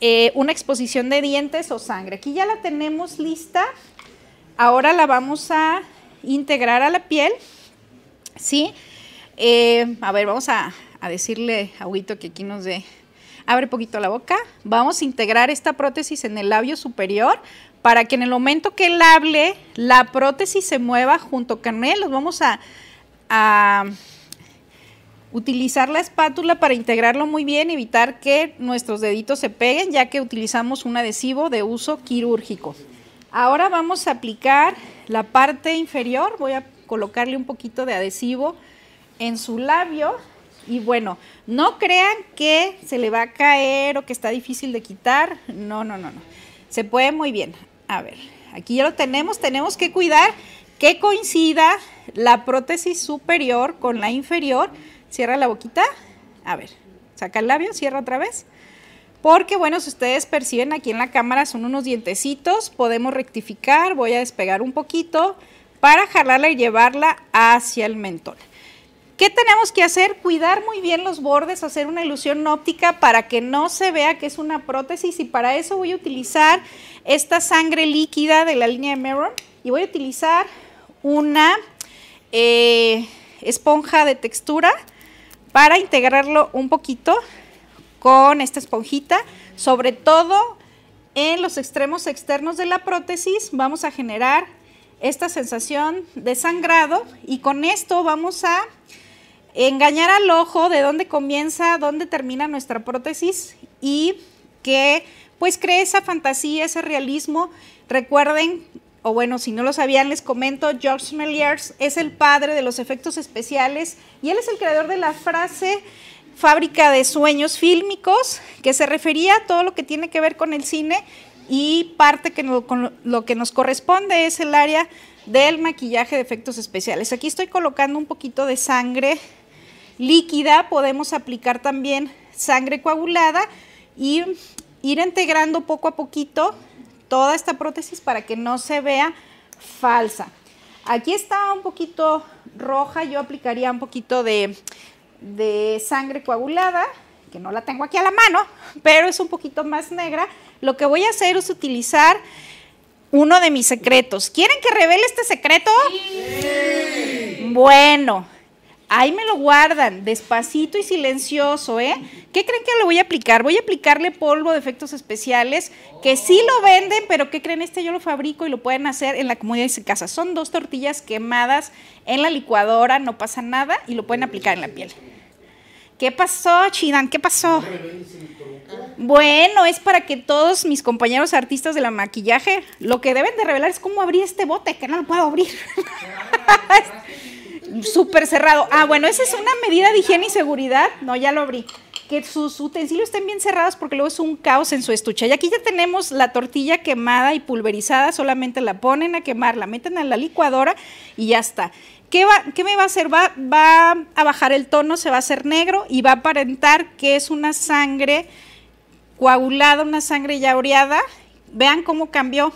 eh, una exposición de dientes o sangre. Aquí ya la tenemos lista. Ahora la vamos a integrar a la piel. ¿Sí? Eh, a ver, vamos a, decirle a Huito que aquí nos dé. Abre poquito la boca. Vamos a integrar esta prótesis en el labio superior para que en el momento que él hable, la prótesis se mueva junto con él. Los vamos a utilizar la espátula para integrarlo muy bien, evitar que nuestros deditos se peguen, ya que utilizamos un adhesivo de uso quirúrgico. Ahora vamos a aplicar la parte inferior. Voy a colocarle un poquito de adhesivo en su labio y bueno, no crean que se le va a caer o que está difícil de quitar. No, no, no, no. Se puede muy bien. A ver, aquí ya lo tenemos. Tenemos que cuidar que coincida la prótesis superior con la inferior. Cierra la boquita. A ver, saca el labio, cierra otra vez. Porque bueno, si ustedes perciben aquí en la cámara son unos dientecitos. Podemos rectificar. Voy a despegar un poquito para jalarla y llevarla hacia el mentón. ¿Qué tenemos que hacer? Cuidar muy bien los bordes, hacer una ilusión óptica para que no se vea que es una prótesis. Y para eso voy a utilizar esta sangre líquida de la línea de Mirror y voy a utilizar una eh, esponja de textura para integrarlo un poquito con esta esponjita, sobre todo en los extremos externos de la prótesis vamos a generar esta sensación de sangrado. Y con esto vamos a engañar al ojo de dónde comienza, dónde termina nuestra prótesis y que pues cree esa fantasía, ese realismo. Recuerden, o bueno, si no lo sabían, les comento, George Méliès es el padre de los efectos especiales y él es el creador de la frase fábrica de sueños fílmicos, que se refería a todo lo que tiene que ver con el cine y parte que con lo que nos corresponde es el área del maquillaje de efectos especiales. Aquí estoy colocando un poquito de sangre líquida, podemos aplicar también sangre coagulada y ir integrando poco a poquito toda esta prótesis para que no se vea falsa. Aquí está un poquito roja, yo aplicaría un poquito de de sangre coagulada, que no la tengo aquí a la mano, pero es un poquito más negra. Lo que voy a hacer es utilizar uno de mis secretos. ¿Quieren que revele este secreto? Bueno, ahí me lo guardan, despacito y silencioso, ¿eh? ¿Qué creen que le voy a aplicar? Voy a aplicarle polvo de efectos especiales, que sí lo venden, pero ¿qué creen? Este yo lo fabrico y lo pueden hacer en la comodidad de su casa. Son dos tortillas quemadas en la licuadora, no pasa nada, y lo pueden aplicar en la piel. ¿Qué pasó, Chidan? ¿Qué pasó? Bueno, es para que todos mis compañeros artistas de la maquillaje lo que deben de revelar es cómo abrir este bote, que no lo puedo abrir. <laughs> Súper cerrado. Ah, bueno, esa es una medida de higiene y seguridad. No, ya lo abrí. Que sus utensilios estén bien cerrados porque luego es un caos en su estuche. Y aquí ya tenemos la tortilla quemada y pulverizada. Solamente la ponen a quemar, la meten a la licuadora y ya está. ¿Qué, va, ¿Qué, me va a hacer? Va, va a bajar el tono, se va a hacer negro y va a aparentar que es una sangre coagulada, una sangre ya oreada. Vean cómo cambió.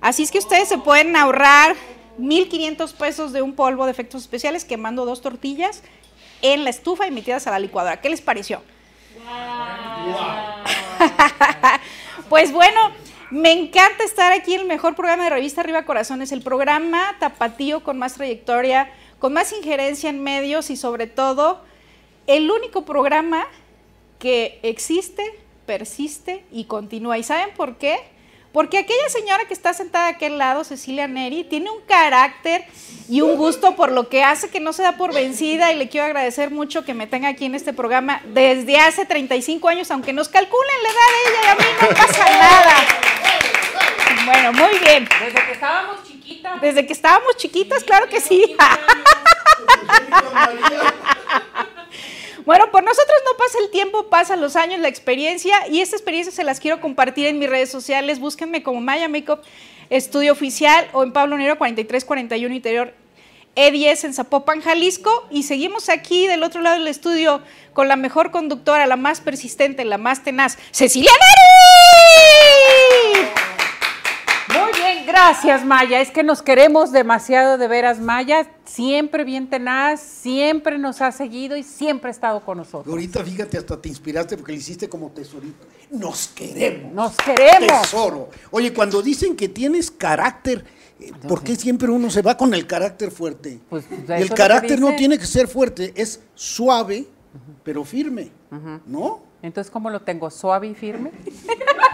Así es que ustedes se pueden ahorrar 1.500 pesos de un polvo de efectos especiales quemando dos tortillas en la estufa y metidas a la licuadora. ¿Qué les pareció? <laughs> pues bueno, me encanta estar aquí en el mejor programa de revista Arriba Corazones, el programa tapatío con más trayectoria, con más injerencia en medios y sobre todo el único programa que existe, persiste y continúa. ¿Y saben por qué? Porque aquella señora que está sentada a aquel lado, Cecilia Neri, tiene un carácter y un gusto por lo que hace que no se da por vencida y le quiero agradecer mucho que me tenga aquí en este programa desde hace 35 años, aunque nos calculen la edad de ella y a mí no pasa nada. Bueno, muy bien. Desde que estábamos chiquitas. Desde que estábamos chiquitas, claro que sí. Bueno, por nosotros no pasa el tiempo, pasan los años, la experiencia y esta experiencia se las quiero compartir en mis redes sociales. Búsquenme como Maya Makeup Estudio Oficial o en Pablo Nero 4341 Interior E10 en Zapopan, Jalisco. Y seguimos aquí del otro lado del estudio con la mejor conductora, la más persistente, la más tenaz, Cecilia Neri. Gracias Maya. Es que nos queremos demasiado de veras, Maya. Siempre bien tenaz, siempre nos ha seguido y siempre ha estado con nosotros. Ahorita fíjate, hasta te inspiraste porque le hiciste como tesorito. Nos queremos. Nos queremos. Tesoro. Oye, cuando dicen que tienes carácter, eh, ¿por qué siempre uno se va con el carácter fuerte? Pues, el carácter no tiene que ser fuerte, es suave, pero firme, ¿no? Entonces, ¿cómo lo tengo? ¿Suave y firme? <laughs>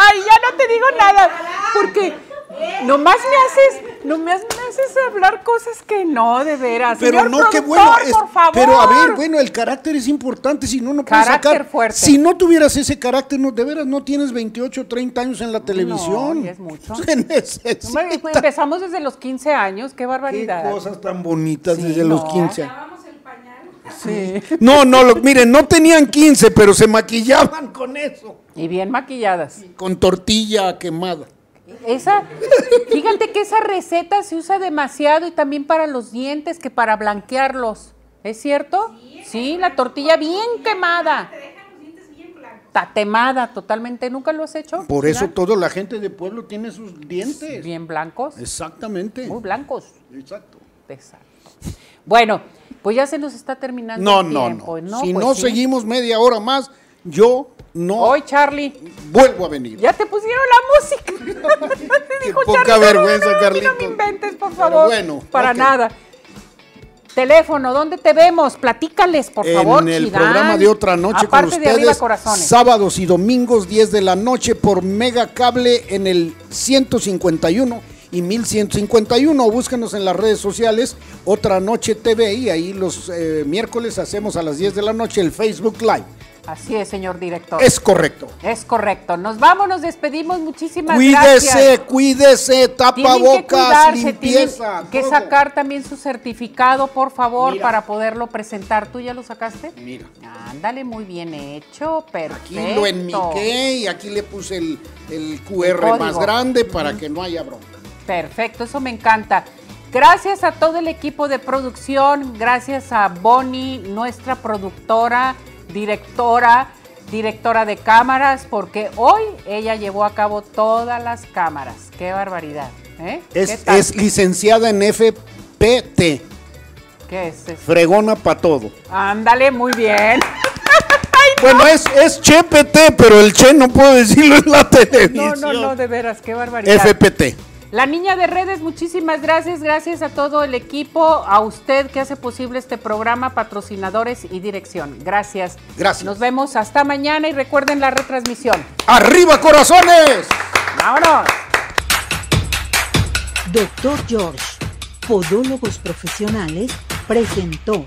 Ay, ya no te digo nada, porque nomás me haces, nomás me haces hablar cosas que no, de veras. Pero Señor no, qué bueno. es- por favor. pero a ver, bueno, el carácter es importante, si no, no puedes Carácter sacar. fuerte. Si no tuvieras ese carácter, no, de veras no tienes 28, 30 años en la televisión. ya es mucho. <laughs> Se necesita. Pues, empezamos desde los 15 años, qué Qué barbaridad. cosas tan bonitas Sí, desde no. los 15. Sí. No, no, lo- miren, no tenían 15, pero se maquillaban con eso. Y bien maquilladas. Con tortilla quemada. Esa, fíjate que esa receta se usa demasiado y también para los dientes que para blanquearlos. ¿Es cierto? Sí, la tortilla bien quemada. Tatemada totalmente. ¿Nunca lo has hecho? Por eso toda la gente de pueblo tiene sus dientes. Bien blancos. Exactamente. Muy blancos. Exacto. Exacto. Bueno, pues ya se nos está terminando No, el no, no. Si Pues no sí. seguimos media hora más, yo no Hoy, Charlie, vuelvo a venir. ya te pusieron la música. <laughs> Qué Dijo poca Charlie, vergüenza, no, no, me inventes, por favor. bueno, Para nada. Teléfono, ¿dónde te vemos? Platícales, por favor. En el Chidán. programa de otra noche Aparte con de Arriba ustedes, Corazones. sábados y domingos 10 de la noche por Mega Cable en el 151 y 1151. Búsquenos en las redes sociales, Otra Noche TV y ahí los eh, miércoles hacemos a las 10 de la noche el Facebook Live. Así es, señor director. Es correcto. Es correcto. Nos vamos, nos despedimos. Muchísimas Cuídese, gracias. cuídese, que tapabocas, cuidarse, limpieza. que todo. sacar también su certificado, por favor, Mira. para poderlo presentar. ¿Tú ya lo sacaste? Mira. Ándale, muy bien hecho, perfecto. Aquí lo enmiqué y aquí le puse el, el QR más grande para que no haya broma. Perfecto, eso me encanta. Gracias a todo el equipo de producción, gracias a Bonnie, nuestra productora, directora, directora de cámaras, porque hoy ella llevó a cabo todas las cámaras. Qué barbaridad. ¿eh? ¿Qué Es, licenciada en FPT, ¿Qué es eso? fregona para todo. Ándale, muy bien. <laughs> Bueno, es, es CHPT, pero el Che no puedo decirlo en la No, televisión. no, no, de veras, qué barbaridad. FPT. La niña de redes, muchísimas gracias. Gracias a todo el equipo, a usted que hace posible este programa, patrocinadores y dirección. Gracias. Gracias. Nos vemos hasta mañana y recuerden la retransmisión. ¡Arriba, corazones! ¡Vámonos! Doctor George, Podólogos Profesionales, presentó